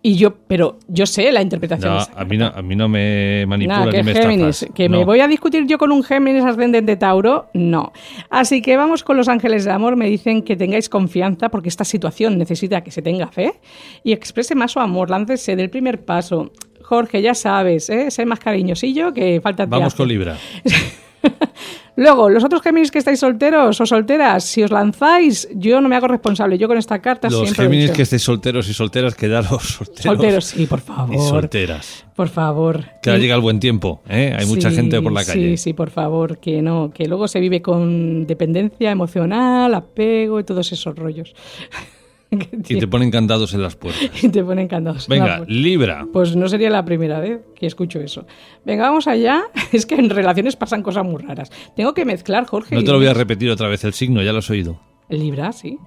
S3: Y yo, pero yo sé la interpretación.
S2: No, a, mí no, a mí no me manipula
S3: que
S2: me
S3: Géminis, Que me voy a discutir yo con un Géminis ascendente Tauro, no. Así que vamos con los ángeles de amor. Me dicen que tengáis confianza porque esta situación necesita que se tenga fe y exprese más su amor. Láncese del primer paso. Jorge, ya sabes, ¿eh? sé más cariñosillo que falta
S2: Vamos con Libra. [laughs] [laughs]
S3: Luego, los otros Géminis que estáis solteros o solteras, si os lanzáis, yo no me hago responsable. Yo con esta carta
S2: los Géminis que estáis solteros y solteras, quedaros solteros.
S3: Solteros, sí, por favor.
S2: Y solteras.
S3: Por favor.
S2: Que ahora llega el buen tiempo, ¿eh? Hay mucha gente por la calle.
S3: Sí, sí, por favor, que no, que luego se vive con dependencia emocional, apego y todos esos rollos. [laughs] [laughs] [laughs]
S2: y te ponen candados en las puertas.
S3: y te ponen candados
S2: Venga, en las puertas. Libra.
S3: Pues no sería la primera vez que escucho eso. Venga, vamos allá. [laughs] Es que en relaciones pasan cosas muy raras. Tengo que mezclar, Jorge.
S2: No te lo voy a repetir otra vez el signo, ya lo has oído.
S3: Libra, sí.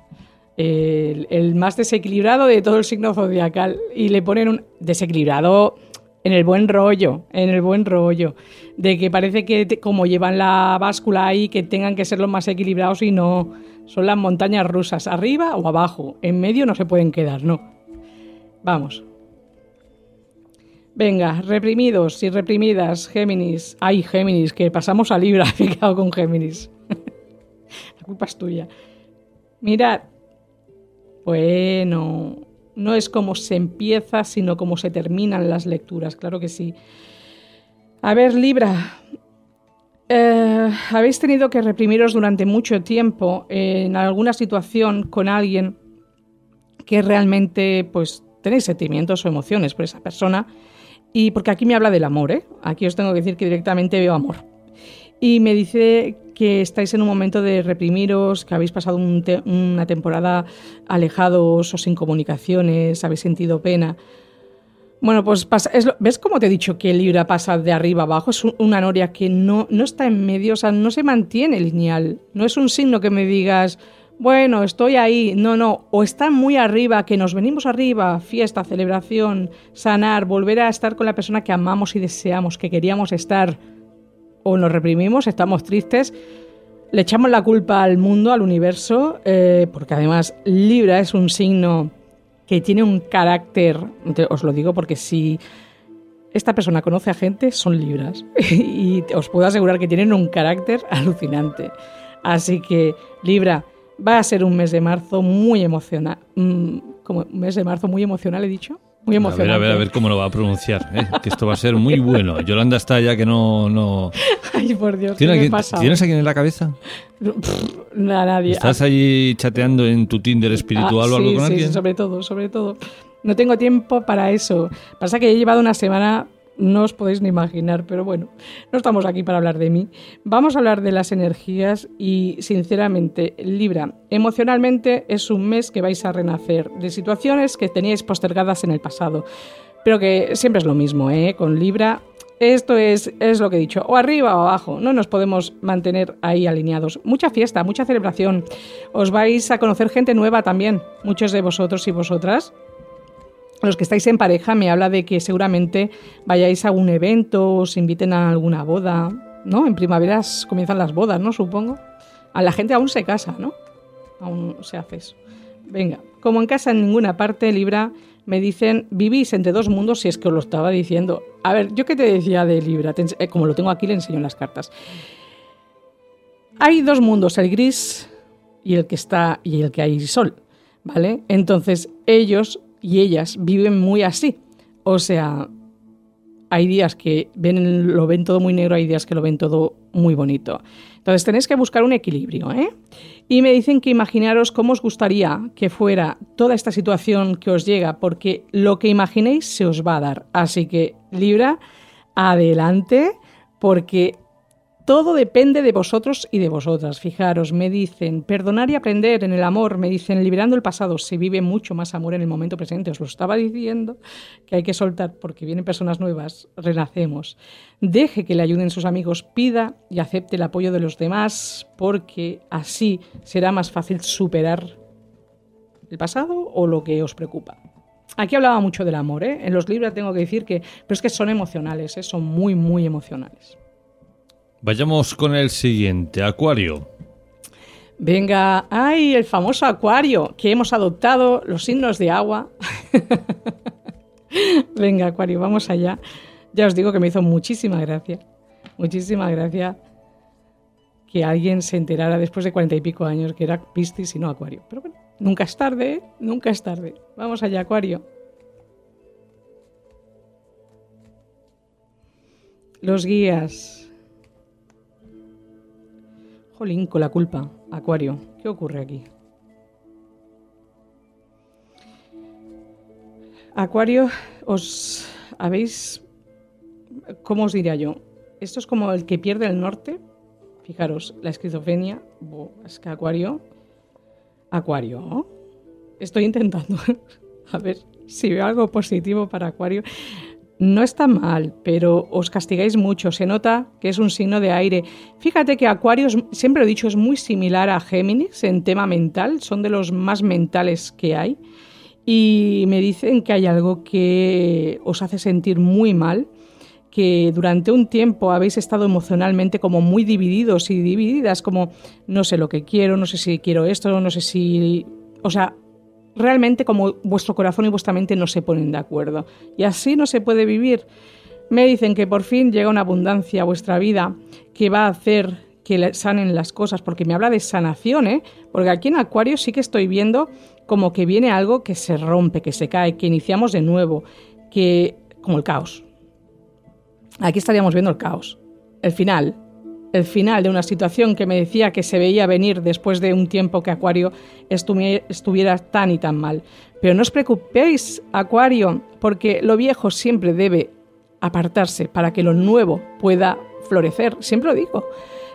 S3: El, el, más desequilibrado de todo el signo zodiacal. Y le ponen un desequilibrado en el buen rollo, en el buen rollo. De que parece que como llevan la báscula ahí, que tengan que ser los más equilibrados y no son las montañas rusas, arriba o abajo. En medio no se pueden quedar, no. Vamos. Venga, reprimidos y reprimidas, Géminis. Ay, Géminis, que pasamos a Libra, [laughs] me con Géminis. [laughs] La culpa es tuya. Mirad. Bueno, no es como se empieza, sino como se terminan las lecturas, claro que sí. A ver, Libra, eh, habéis tenido que reprimiros durante mucho tiempo en alguna situación con alguien que realmente pues tenéis sentimientos o emociones por esa persona y porque aquí me habla del amor, ¿eh? aquí os tengo que decir que directamente veo amor. Y me dice que estáis en un momento de reprimiros, que habéis pasado una temporada alejados o sin comunicaciones, habéis sentido pena. Bueno, pues pasa, ¿ves cómo te he dicho que Libra pasa de arriba abajo? Es una noria que no, no está en medio, o sea, no se mantiene lineal. No es un signo que me digas, bueno, estoy ahí. No, no, o está muy arriba, que nos venimos arriba, fiesta, celebración, sanar, volver a estar con la persona que amamos y deseamos, que queríamos estar. O nos reprimimos, estamos tristes, le echamos la culpa al mundo, al universo, eh, porque además Libra es un signo que tiene un carácter, os lo digo porque si esta persona conoce a gente, son libras. [laughs] y os puedo asegurar que tienen un carácter alucinante. Así que, Libra, va a ser un mes de marzo muy emocional. Mm, como un mes de marzo muy emocional, he dicho. Muy emocionante.
S2: A ver, a ver, a ver cómo lo va a pronunciar. ¿eh? Que esto va a ser muy bueno. Yolanda está ya que no. no... [laughs]
S3: Ay, por Dios.
S2: ¿Tienes, ¿Tienes a alguien en la cabeza?
S3: nadie.
S2: ¿Estás ahí chateando en tu Tinder espiritual o algo
S3: ah,
S2: con
S3: sí,
S2: alguien?
S3: sobre todo, sobre todo. No tengo tiempo para eso. Pasa que he llevado una semana no os podéis ni imaginar, pero bueno, no estamos aquí para hablar de mí. Vamos a hablar de las energías y sinceramente, Libra, emocionalmente es un mes que vais a renacer de situaciones que teníais postergadas en el pasado, pero que siempre es lo mismo, ¿eh? Con Libra esto es, es, lo que he dicho, o arriba o abajo, no nos podemos mantener ahí alineados. Mucha fiesta, mucha celebración. Os vais a conocer gente nueva también, muchos de vosotros y vosotras los que estáis en pareja me habla de que seguramente vayáis a un evento, os inviten a alguna boda, ¿no? En primavera comienzan las bodas, ¿no? Supongo. A la gente aún se casa, ¿no? Aún se hace eso. Venga, como en casa en ninguna parte, Libra, me dicen, vivís entre dos mundos, si es que os lo estaba diciendo. A ver, yo qué te decía de Libra, eh, como lo tengo aquí, le enseño en las cartas. Hay dos mundos, el gris y el que está y el que hay sol, ¿vale? Entonces, ellos y ellas viven muy así. O sea, hay días que ven, lo ven todo muy negro, hay días que lo ven todo muy bonito. Entonces tenéis que buscar un equilibrio. ¿eh? Y me dicen que imaginaros cómo os gustaría que fuera toda esta situación que os llega, porque lo que imaginéis se os va a dar. Así que Libra, adelante, porque todo depende de vosotros y de vosotras. Fijaros, me dicen, perdonar y aprender en el amor, me dicen, liberando el pasado, se vive mucho más amor en el momento presente. Os lo estaba diciendo, que hay que soltar porque vienen personas nuevas, renacemos. Deje que le ayuden sus amigos, pida y acepte el apoyo de los demás, porque así será más fácil superar el pasado o lo que os preocupa. Aquí hablaba mucho del amor, ¿eh? En los libros tengo que decir que, pero es que son emocionales, ¿eh? son muy, muy emocionales.
S2: Vayamos con el siguiente, Acuario.
S3: Venga, ay, el famoso Acuario, que hemos adoptado los signos de agua. [laughs] Venga, Acuario, vamos allá. Ya os digo que me hizo muchísima gracia, muchísima gracia que alguien se enterara después de cuarenta y pico años que era Piscis y no Acuario. Pero bueno, nunca es tarde, ¿eh? nunca es tarde. Vamos allá, Acuario. Los guías. Jolín, con la culpa. Acuario, ¿qué ocurre aquí? Acuario, os habéis... ¿Cómo os diría yo? Esto es como el que pierde el norte. Fijaros, la esquizofrenia. es que Acuario... Acuario. Estoy intentando [laughs] a ver si veo algo positivo para Acuario. No está mal, pero os castigáis mucho. Se nota que es un signo de aire. Fíjate que Acuario, siempre he dicho, es muy similar a Géminis en tema mental. Son de los más mentales que hay. Y me dicen que hay algo que os hace sentir muy mal, que durante un tiempo habéis estado emocionalmente como muy divididos y divididas, como no sé lo que quiero, no sé si quiero esto, no sé si... O sea, realmente como vuestro corazón y vuestra mente no se ponen de acuerdo. Y así no se puede vivir. Me dicen que por fin llega una abundancia a vuestra vida que va a hacer que sanen las cosas, porque me habla de sanación, ¿eh? Porque aquí en Acuario sí que estoy viendo como que viene algo que se rompe, que se cae, que iniciamos de nuevo, que como el caos. Aquí estaríamos viendo el caos, el final, el final de una situación que me decía que se veía venir después de un tiempo que Acuario estuviera tan y tan mal. Pero no os preocupéis, Acuario, porque lo viejo siempre debe apartarse para que lo nuevo pueda florecer. Siempre lo digo.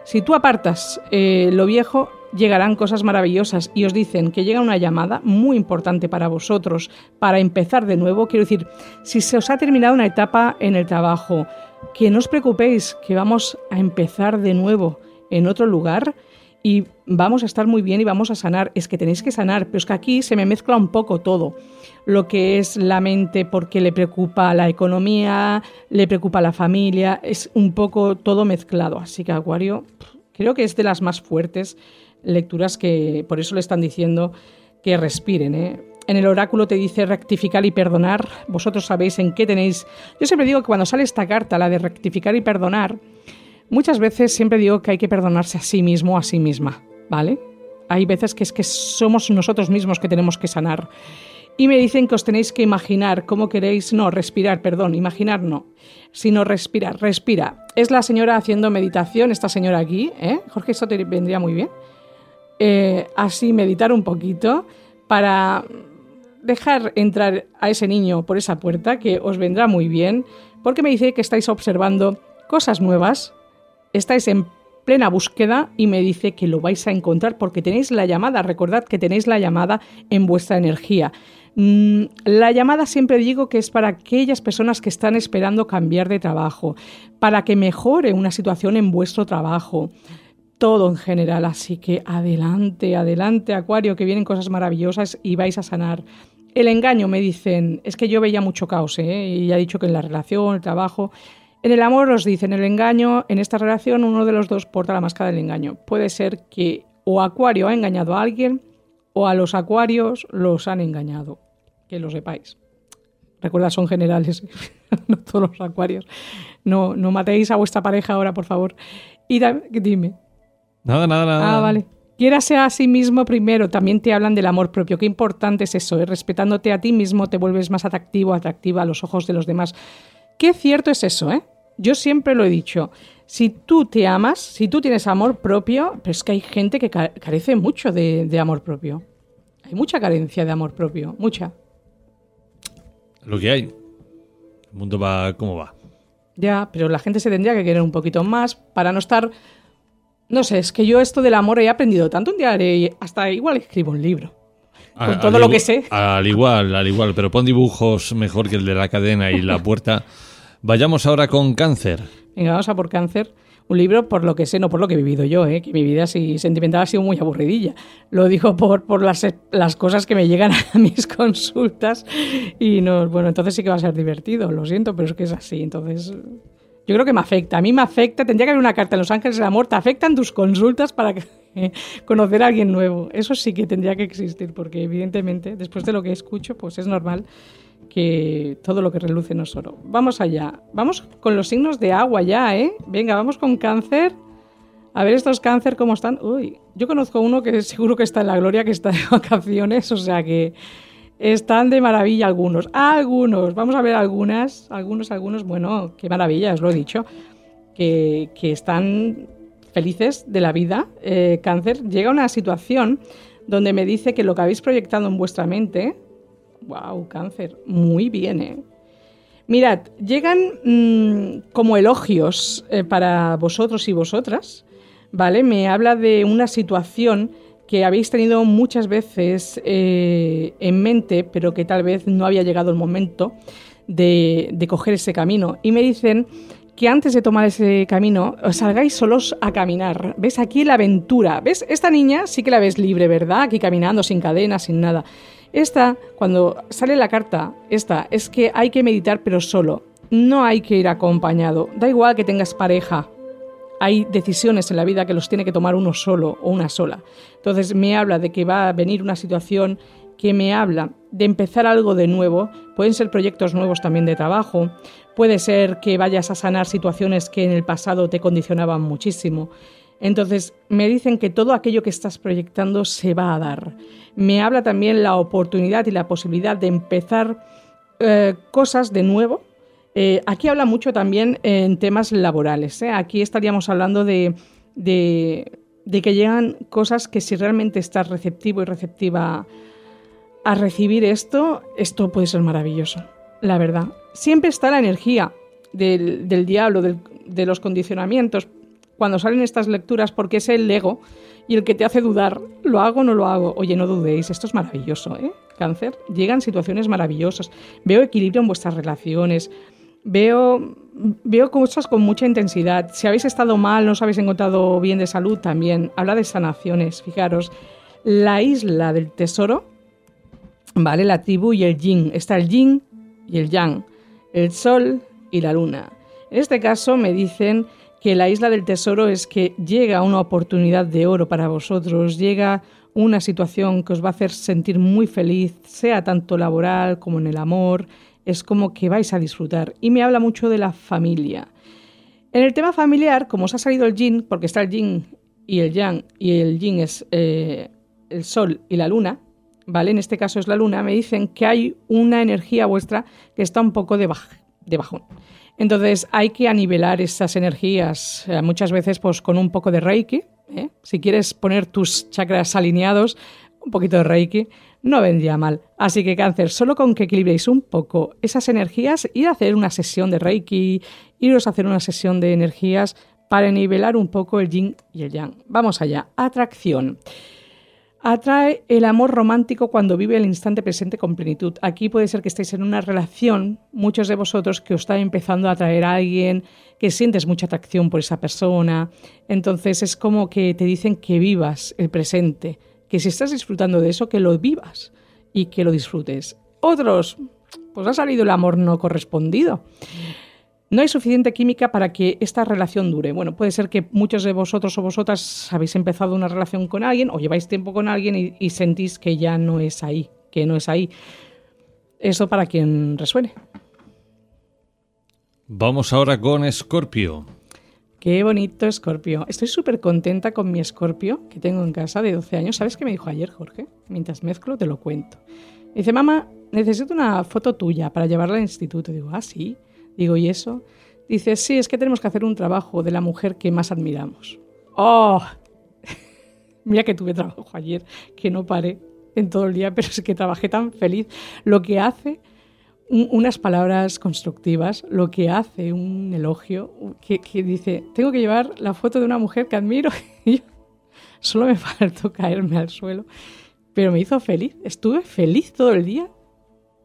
S3: Si tú apartas eh, lo viejo, llegarán cosas maravillosas y os dicen que llega una llamada muy importante para vosotros para empezar de nuevo. Quiero decir, si se os ha terminado una etapa en el trabajo, que no os preocupéis, que vamos a empezar de nuevo en otro lugar y vamos a estar muy bien y vamos a sanar. Es que tenéis que sanar, pero es que aquí se me mezcla un poco todo. Lo que es la mente porque le preocupa la economía, le preocupa la familia, es un poco todo mezclado. Así que Acuario creo que es de las más fuertes lecturas que por eso le están diciendo que respiren. ¿eh? En el oráculo te dice rectificar y perdonar. Vosotros sabéis en qué tenéis. Yo siempre digo que cuando sale esta carta, la de rectificar y perdonar, muchas veces siempre digo que hay que perdonarse a sí mismo a sí misma, ¿vale? Hay veces que es que somos nosotros mismos que tenemos que sanar. Y me dicen que os tenéis que imaginar cómo queréis, no, respirar, perdón, imaginar no, sino respirar, respira. Es la señora haciendo meditación, esta señora aquí, ¿eh? Jorge, eso te vendría muy bien. Eh, así meditar un poquito para dejar entrar a ese niño por esa puerta, que os vendrá muy bien, porque me dice que estáis observando cosas nuevas, estáis en plena búsqueda y me dice que lo vais a encontrar porque tenéis la llamada, recordad que tenéis la llamada en vuestra energía. Mm, la llamada siempre digo que es para aquellas personas que están esperando cambiar de trabajo, para que mejore una situación en vuestro trabajo, todo en general. Así que adelante, adelante, Acuario, que vienen cosas maravillosas y vais a sanar. El engaño, me dicen, es que yo veía mucho caos, ¿eh? y ya he dicho que en la relación, el trabajo. En el amor os dicen, el engaño, en esta relación uno de los dos porta la máscara del engaño. Puede ser que o Acuario ha engañado a alguien o a los Acuarios los han engañado. Que lo sepáis. Recuerda, son generales, [laughs] no todos los Acuarios. No, no matéis a vuestra pareja ahora, por favor. Y dime.
S2: Nada, nada, nada.
S3: Ah, vale. Quiérase a sí mismo primero. También te hablan del amor propio. Qué importante es eso. ¿eh? Respetándote a ti mismo te vuelves más atractivo, atractiva a los ojos de los demás. Qué cierto es eso, ¿eh? Yo siempre lo he dicho. Si tú te amas, si tú tienes amor propio, pero es que hay gente que carece mucho de, de amor propio. Hay mucha carencia de amor propio, mucha.
S2: Lo que hay. El mundo va como va.
S3: Ya, pero la gente se tendría que querer un poquito más para no estar no sé, es que yo esto del amor he aprendido tanto un día, hasta igual escribo un libro. Con todo lo que sé.
S2: Al igual, al igual, pero pon dibujos mejor que el de la cadena y la puerta. Vayamos ahora con cáncer.
S3: Venga, vamos a por cáncer. Un libro por lo que sé, no por lo que he vivido yo, ¿eh? que mi vida así sentimental ha sido muy aburridilla. Lo digo por, por las, las cosas que me llegan a [laughs] mis consultas y no, bueno, entonces sí que va a ser divertido, lo siento, pero es que es así, entonces yo creo que me afecta. A mí me afecta. Tendría que haber una carta en Los Ángeles del Amor. Te afectan tus consultas para [laughs] conocer a alguien nuevo. Eso sí que tendría que existir, porque evidentemente, después de lo que escucho, pues es normal que todo lo que reluce no es oro. Vamos allá. Vamos con los signos de agua ya, ¿eh? Venga, vamos con cáncer. A ver estos cáncer cómo están. Uy, yo conozco uno que seguro que está en la gloria, que está de [laughs] vacaciones, o sea que están de maravilla algunos. Algunos, vamos a ver algunas, algunos, algunos, bueno, qué maravilla, os lo he dicho, que, están felices de la vida. Eh, cáncer, llega una situación donde me dice que lo que habéis proyectado en vuestra mente, wow, cáncer, muy bien, ¿eh? Mirad, llegan mm, como elogios eh, para vosotros y vosotras, ¿vale? Me habla de una situación que habéis tenido muchas veces eh, en mente, pero que tal vez no había llegado el momento de, coger ese camino. Y me dicen que antes de tomar ese camino os salgáis solos a caminar. ¿Ves aquí la aventura? ¿Ves? Esta niña sí que la ves libre, ¿verdad? Aquí caminando, sin cadenas, sin nada. Esta, cuando sale la carta, esta, es que hay que meditar pero solo. No hay que ir acompañado. Da igual que tengas pareja, hay decisiones en la vida que los tiene que tomar uno solo o una sola. Entonces me habla de que va a venir una situación que me habla de empezar algo de nuevo, pueden ser proyectos nuevos también de trabajo, puede ser que vayas a sanar situaciones que en el pasado te condicionaban muchísimo. Entonces me dicen que todo aquello que estás proyectando se va a dar. Me habla también la oportunidad y la posibilidad de empezar eh, cosas de nuevo, eh, aquí habla mucho también en temas laborales. ¿eh? Aquí estaríamos hablando de, que llegan cosas que si realmente estás receptivo y receptiva a recibir esto, esto puede ser maravilloso, la verdad. Siempre está la energía del, diablo, de los condicionamientos, cuando salen estas lecturas, porque es el ego y el que te hace dudar, ¿lo hago o no lo hago? Oye, no dudéis, esto es maravilloso, ¿eh? Cáncer, llegan situaciones maravillosas, veo equilibrio en vuestras relaciones, veo, veo cosas con mucha intensidad. Si habéis estado mal, no os habéis encontrado bien de salud, también. Habla de sanaciones, fijaros. La isla del tesoro, ¿vale? La tribu y el yin. Está el yin y el yang, el sol y la luna. En este caso me dicen que la isla del tesoro es que llega una oportunidad de oro para vosotros, llega una situación que os va a hacer sentir muy feliz, sea tanto laboral como en el amor, es como que vais a disfrutar. Y me habla mucho de la familia. En el tema familiar, como os ha salido el yin, porque está el yin y el yang, y el yin es eh, el sol y la luna, ¿vale? En este caso es la luna, me dicen que hay una energía vuestra que está un poco de, bajón. Entonces hay que anivelar esas energías, eh, muchas veces pues con un poco de reiki. ¿eh? Si quieres poner tus chakras alineados, un poquito de reiki, no vendría mal. Así que cáncer, solo con que equilibréis un poco esas energías, ir a hacer una sesión de Reiki, iros a hacer una sesión de energías para nivelar un poco el yin y el yang. Vamos allá. Atracción. Atrae el amor romántico cuando vive el instante presente con plenitud. Aquí puede ser que estéis en una relación, muchos de vosotros que os está empezando a atraer a alguien, que sientes mucha atracción por esa persona. Entonces es como que te dicen que vivas el presente, que si estás disfrutando de eso, que lo vivas y que lo disfrutes. Otros, pues ha salido el amor no correspondido. No hay suficiente química para que esta relación dure. Bueno, puede ser que muchos de vosotros o vosotras habéis empezado una relación con alguien o lleváis tiempo con alguien y, sentís que ya no es ahí, que no es ahí. Eso para quien resuene.
S2: Vamos ahora con Escorpio.
S3: Qué bonito Escorpio. Estoy súper contenta con mi Escorpio que tengo en casa de 12 años. ¿Sabes qué me dijo ayer, Jorge? Mientras mezclo, te lo cuento. dice, mamá, necesito una foto tuya para llevarla al instituto. digo, ah, sí. Digo, ¿y eso? Dice, sí, es que tenemos que hacer un trabajo de la mujer que más admiramos. ¡Oh! [laughs] Mira que tuve trabajo ayer, que no paré en todo el día, pero es que trabajé tan feliz. Lo que hace unas palabras constructivas, lo que hace un elogio, que, dice, tengo que llevar la foto de una mujer que admiro. [laughs] Y solo me faltó caerme al suelo, pero me hizo feliz. Estuve feliz todo el día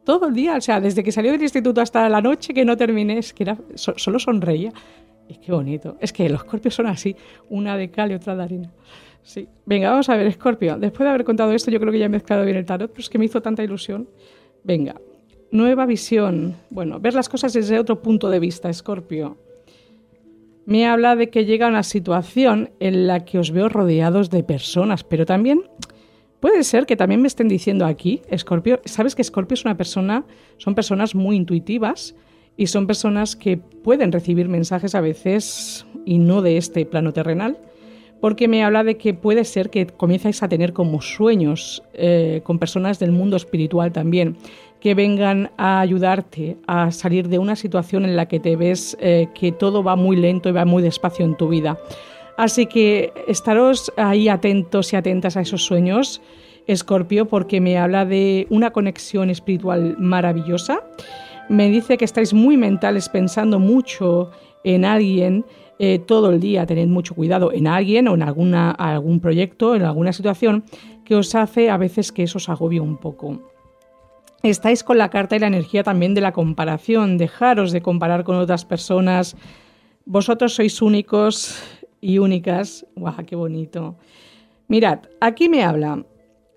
S3: todo el día, o sea, desde que salió del instituto hasta la noche que no terminé, es que era, solo sonreía. Y qué bonito. Es que los escorpios son así, una de cal y otra de arena. Sí. Venga, vamos a ver, Escorpio. Después de haber contado esto, yo creo que ya he mezclado bien el tarot, pero es que me hizo tanta ilusión. Venga, nueva visión. Bueno, ver las cosas desde otro punto de vista, Escorpio. Me habla de que llega una situación en la que os veo rodeados de personas, pero también Puede ser que también me estén diciendo aquí, Scorpio, sabes que Scorpio es una persona, son personas muy intuitivas y son personas que pueden recibir mensajes a veces y no de este plano terrenal, porque me habla de que puede ser que comienzáis a tener como sueños eh, con personas del mundo espiritual también, que vengan a ayudarte a salir de una situación en la que te ves eh, que todo va muy lento y va muy despacio en tu vida. Así que estaros ahí atentos y atentas a esos sueños, Escorpio, porque me habla de una conexión espiritual maravillosa. Me dice que estáis muy mentales pensando mucho en alguien eh, todo el día. Tened mucho cuidado en alguien o en alguna, algún proyecto, en alguna situación que os hace a veces que eso os agobie un poco. Estáis con la carta y la energía también de la comparación. Dejaros de comparar con otras personas. Vosotros sois únicos, y únicas. ¡Guau, qué bonito! Mirad, aquí me habla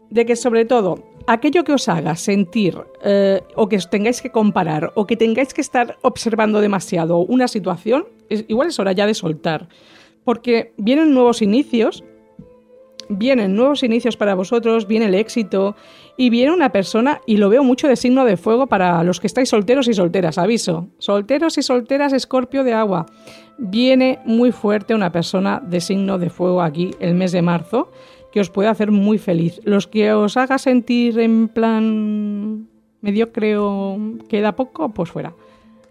S3: de que sobre todo aquello que os haga sentir eh, o que os tengáis que comparar o que tengáis que estar observando demasiado una situación, igual es hora ya de soltar. Porque vienen nuevos inicios, vienen nuevos inicios para vosotros, viene el éxito y viene una persona, y lo veo mucho de signo de fuego para los que estáis solteros y solteras, aviso. Solteros y solteras, escorpio de agua viene muy fuerte una persona de signo de fuego aquí el mes de marzo que os puede hacer muy feliz. Los que os haga sentir en plan mediocre o queda poco, pues fuera.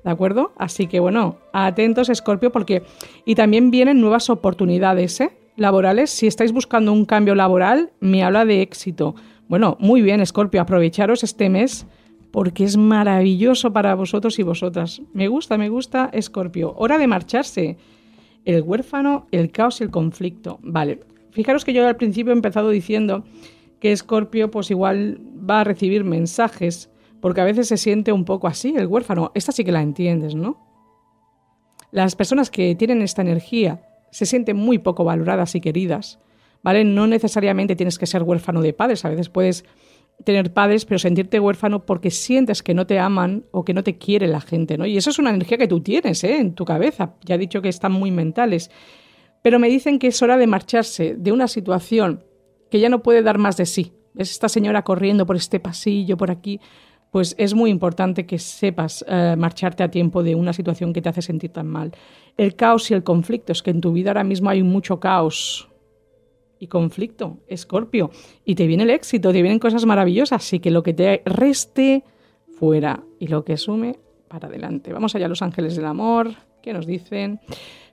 S3: ¿De acuerdo? Así que bueno, atentos Escorpio porque... Y también vienen nuevas oportunidades ¿eh? Laborales. Si estáis buscando un cambio laboral, me habla de éxito. Bueno, muy bien Escorpio, aprovecharos este mes porque es maravilloso para vosotros y vosotras. Me gusta, me gusta, Escorpio. Hora de marcharse. El huérfano, el caos y el conflicto. Vale, fijaros que yo al principio he empezado diciendo que Escorpio pues igual va a recibir mensajes, porque a veces se siente un poco así, el huérfano. Esta sí que la entiendes, ¿no? Las personas que tienen esta energía se sienten muy poco valoradas y queridas, ¿vale? No necesariamente tienes que ser huérfano de padres, a veces puedes tener padres, pero sentirte huérfano porque sientes que no te aman o que no te quiere la gente, ¿no? Y eso es una energía que tú tienes, ¿eh? En tu cabeza. Ya he dicho que están muy mentales. Pero me dicen que es hora de marcharse de una situación que ya no puede dar más de sí. Es esta señora corriendo por este pasillo, por aquí. Pues es muy importante que sepas eh, marcharte a tiempo de una situación que te hace sentir tan mal. El caos y el conflicto. Es que en tu vida ahora mismo hay mucho caos, y conflicto, Escorpio. Y te viene el éxito, te vienen cosas maravillosas, así que lo que te reste fuera y lo que sume para adelante. Vamos allá, los ángeles del amor, ¿qué nos dicen?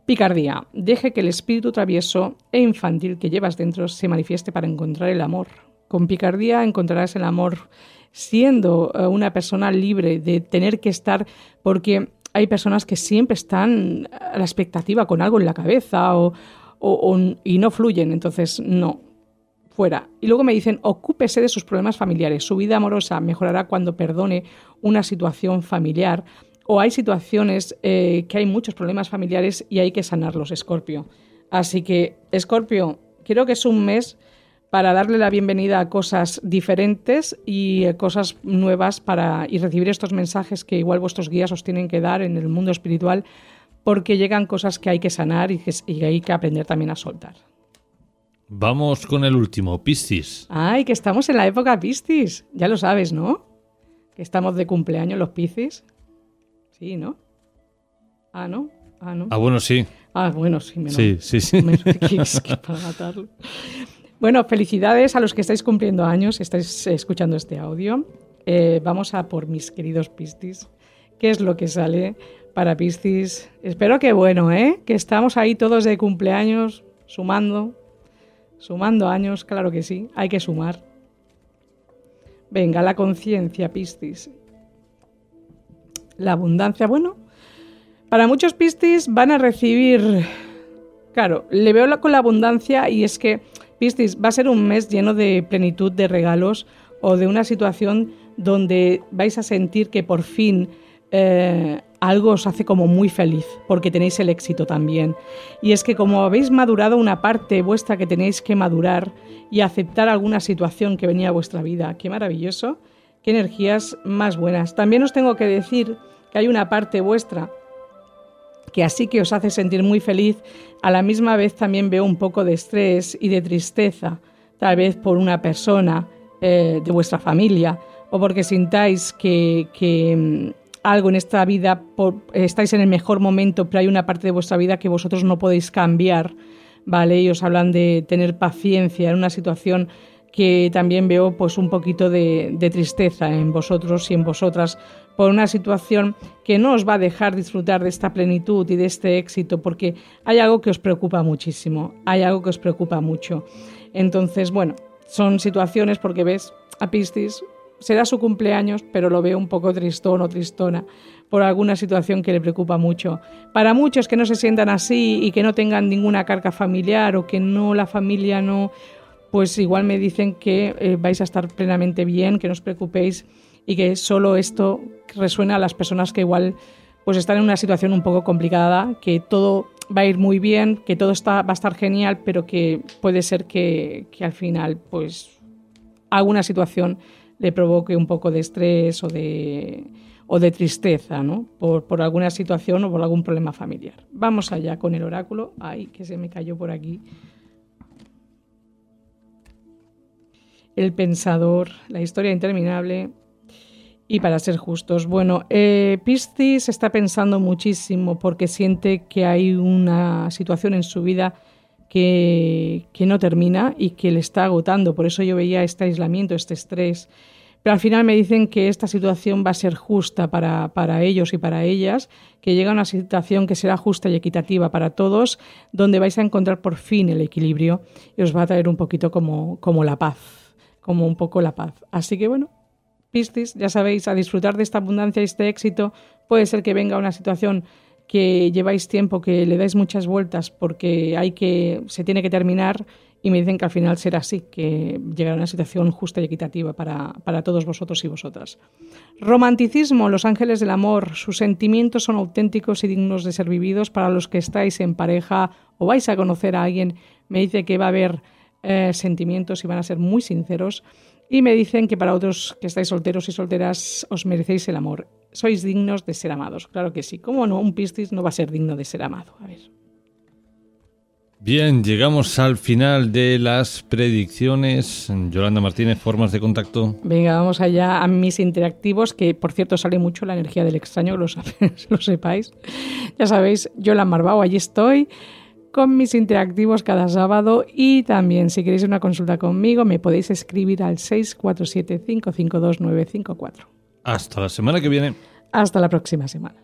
S3: Picardía, deje que el espíritu travieso e infantil que llevas dentro se manifieste para encontrar el amor. Con picardía encontrarás el amor siendo eh, una persona libre de tener que estar, porque hay personas que siempre están a la expectativa con algo en la cabeza o, y no fluyen, entonces no, fuera. Y luego me dicen, ocúpese de sus problemas familiares. Su vida amorosa mejorará cuando perdone una situación familiar. O hay situaciones eh, que hay muchos problemas familiares y hay que sanarlos, Escorpio. Así que, Escorpio, creo que es un mes para darle la bienvenida a cosas diferentes y eh, cosas nuevas para y recibir estos mensajes que igual vuestros guías os tienen que dar en el mundo espiritual porque llegan cosas que hay que sanar y, que, y hay que aprender también a soltar.
S2: Vamos con el último, Piscis.
S3: Ay, que estamos en la época Piscis. Ya lo sabes, ¿no? Que estamos de cumpleaños los Piscis. Sí, ¿no? Ah, ¿no? Ah, ¿no?
S2: Ah, bueno, sí.
S3: Ah, bueno, sí.
S2: Menos, sí, sí, sí.
S3: para matarlo. Bueno, felicidades a los que estáis cumpliendo años, estáis escuchando este audio. Eh, vamos a por mis queridos Piscis. ¿Qué es lo que sale para Piscis? Espero que bueno, ¿eh? Que estamos ahí todos de cumpleaños, sumando, sumando años, claro que sí, hay que sumar. Venga, la conciencia, Piscis. La abundancia, bueno, para muchos Piscis van a recibir, claro, le veo con la abundancia y es que Piscis, va a ser un mes lleno de plenitud de regalos o de una situación donde vais a sentir que por fin eh, algo os hace como muy feliz, porque tenéis el éxito también. Y es que como habéis madurado una parte vuestra que tenéis que madurar y aceptar alguna situación que venía a vuestra vida, qué maravilloso, qué energías más buenas. También os tengo que decir que hay una parte vuestra que así que os hace sentir muy feliz, a la misma vez también veo un poco de estrés y de tristeza, tal vez por una persona eh, de vuestra familia o porque sintáis que, mm, algo en esta vida, estáis en el mejor momento, pero hay una parte de vuestra vida que vosotros no podéis cambiar, ¿vale? Y os hablan de tener paciencia en una situación que también veo pues un poquito de, tristeza en vosotros y en vosotras por una situación que no os va a dejar disfrutar de esta plenitud y de este éxito porque hay algo que os preocupa muchísimo, hay algo que os preocupa mucho. Entonces, bueno, son situaciones porque ves a Piscis, será su cumpleaños, pero lo veo un poco tristón o tristona por alguna situación que le preocupa mucho. Para muchos que no se sientan así y que no tengan ninguna carga familiar o que no la familia no pues igual me dicen que eh, vais a estar plenamente bien, que no os preocupéis y que solo esto resuena a las personas que igual pues están en una situación un poco complicada, que todo va a ir muy bien, que todo está, va a estar genial, pero que puede ser que, al final pues alguna situación le provoque un poco de estrés o de, o de tristeza, ¿no? Por, por, alguna situación o por algún problema familiar. Vamos allá con el oráculo. Ay, que se me cayó por aquí. El Pensador, La historia interminable y para ser justos. Bueno, eh, Piscis está pensando muchísimo porque siente que hay una situación en su vida que, que, no termina y que le está agotando. Por eso yo veía este aislamiento, este estrés. Pero al final me dicen que esta situación va a ser justa para, para ellos y para ellas, que llega una situación que será justa y equitativa para todos, donde vais a encontrar por fin el equilibrio y os va a traer un poquito como, como la paz como un poco la paz. Así que bueno, Piscis, ya sabéis, a disfrutar de esta abundancia y este éxito, puede ser que venga una situación que lleváis tiempo, que le dais muchas vueltas porque hay que, se tiene que terminar y me dicen que al final será así, que llegará una situación justa y equitativa para, para todos vosotros y vosotras. Romanticismo, los ángeles del amor, sus sentimientos son auténticos y dignos de ser vividos para los que estáis en pareja o vais a conocer a alguien. Me dice que va a haber eh, sentimientos y van a ser muy sinceros. Y me dicen que para otros que estáis solteros y solteras os merecéis el amor. Sois dignos de ser amados. Claro que sí. ¿Cómo no? Un Piscis no va a ser digno de ser amado. A ver.
S2: Bien, llegamos al final de las predicciones. Yolanda Martínez, formas de contacto.
S3: Venga, vamos allá a mis interactivos, que por cierto sale mucho la energía del extraño, lo, [laughs] lo sepáis. Ya sabéis, Yolanda Marbao, allí estoy con mis interactivos cada sábado y también si queréis una consulta conmigo me podéis escribir al 647 552 954.
S2: Hasta la semana que viene.
S3: Hasta la próxima semana.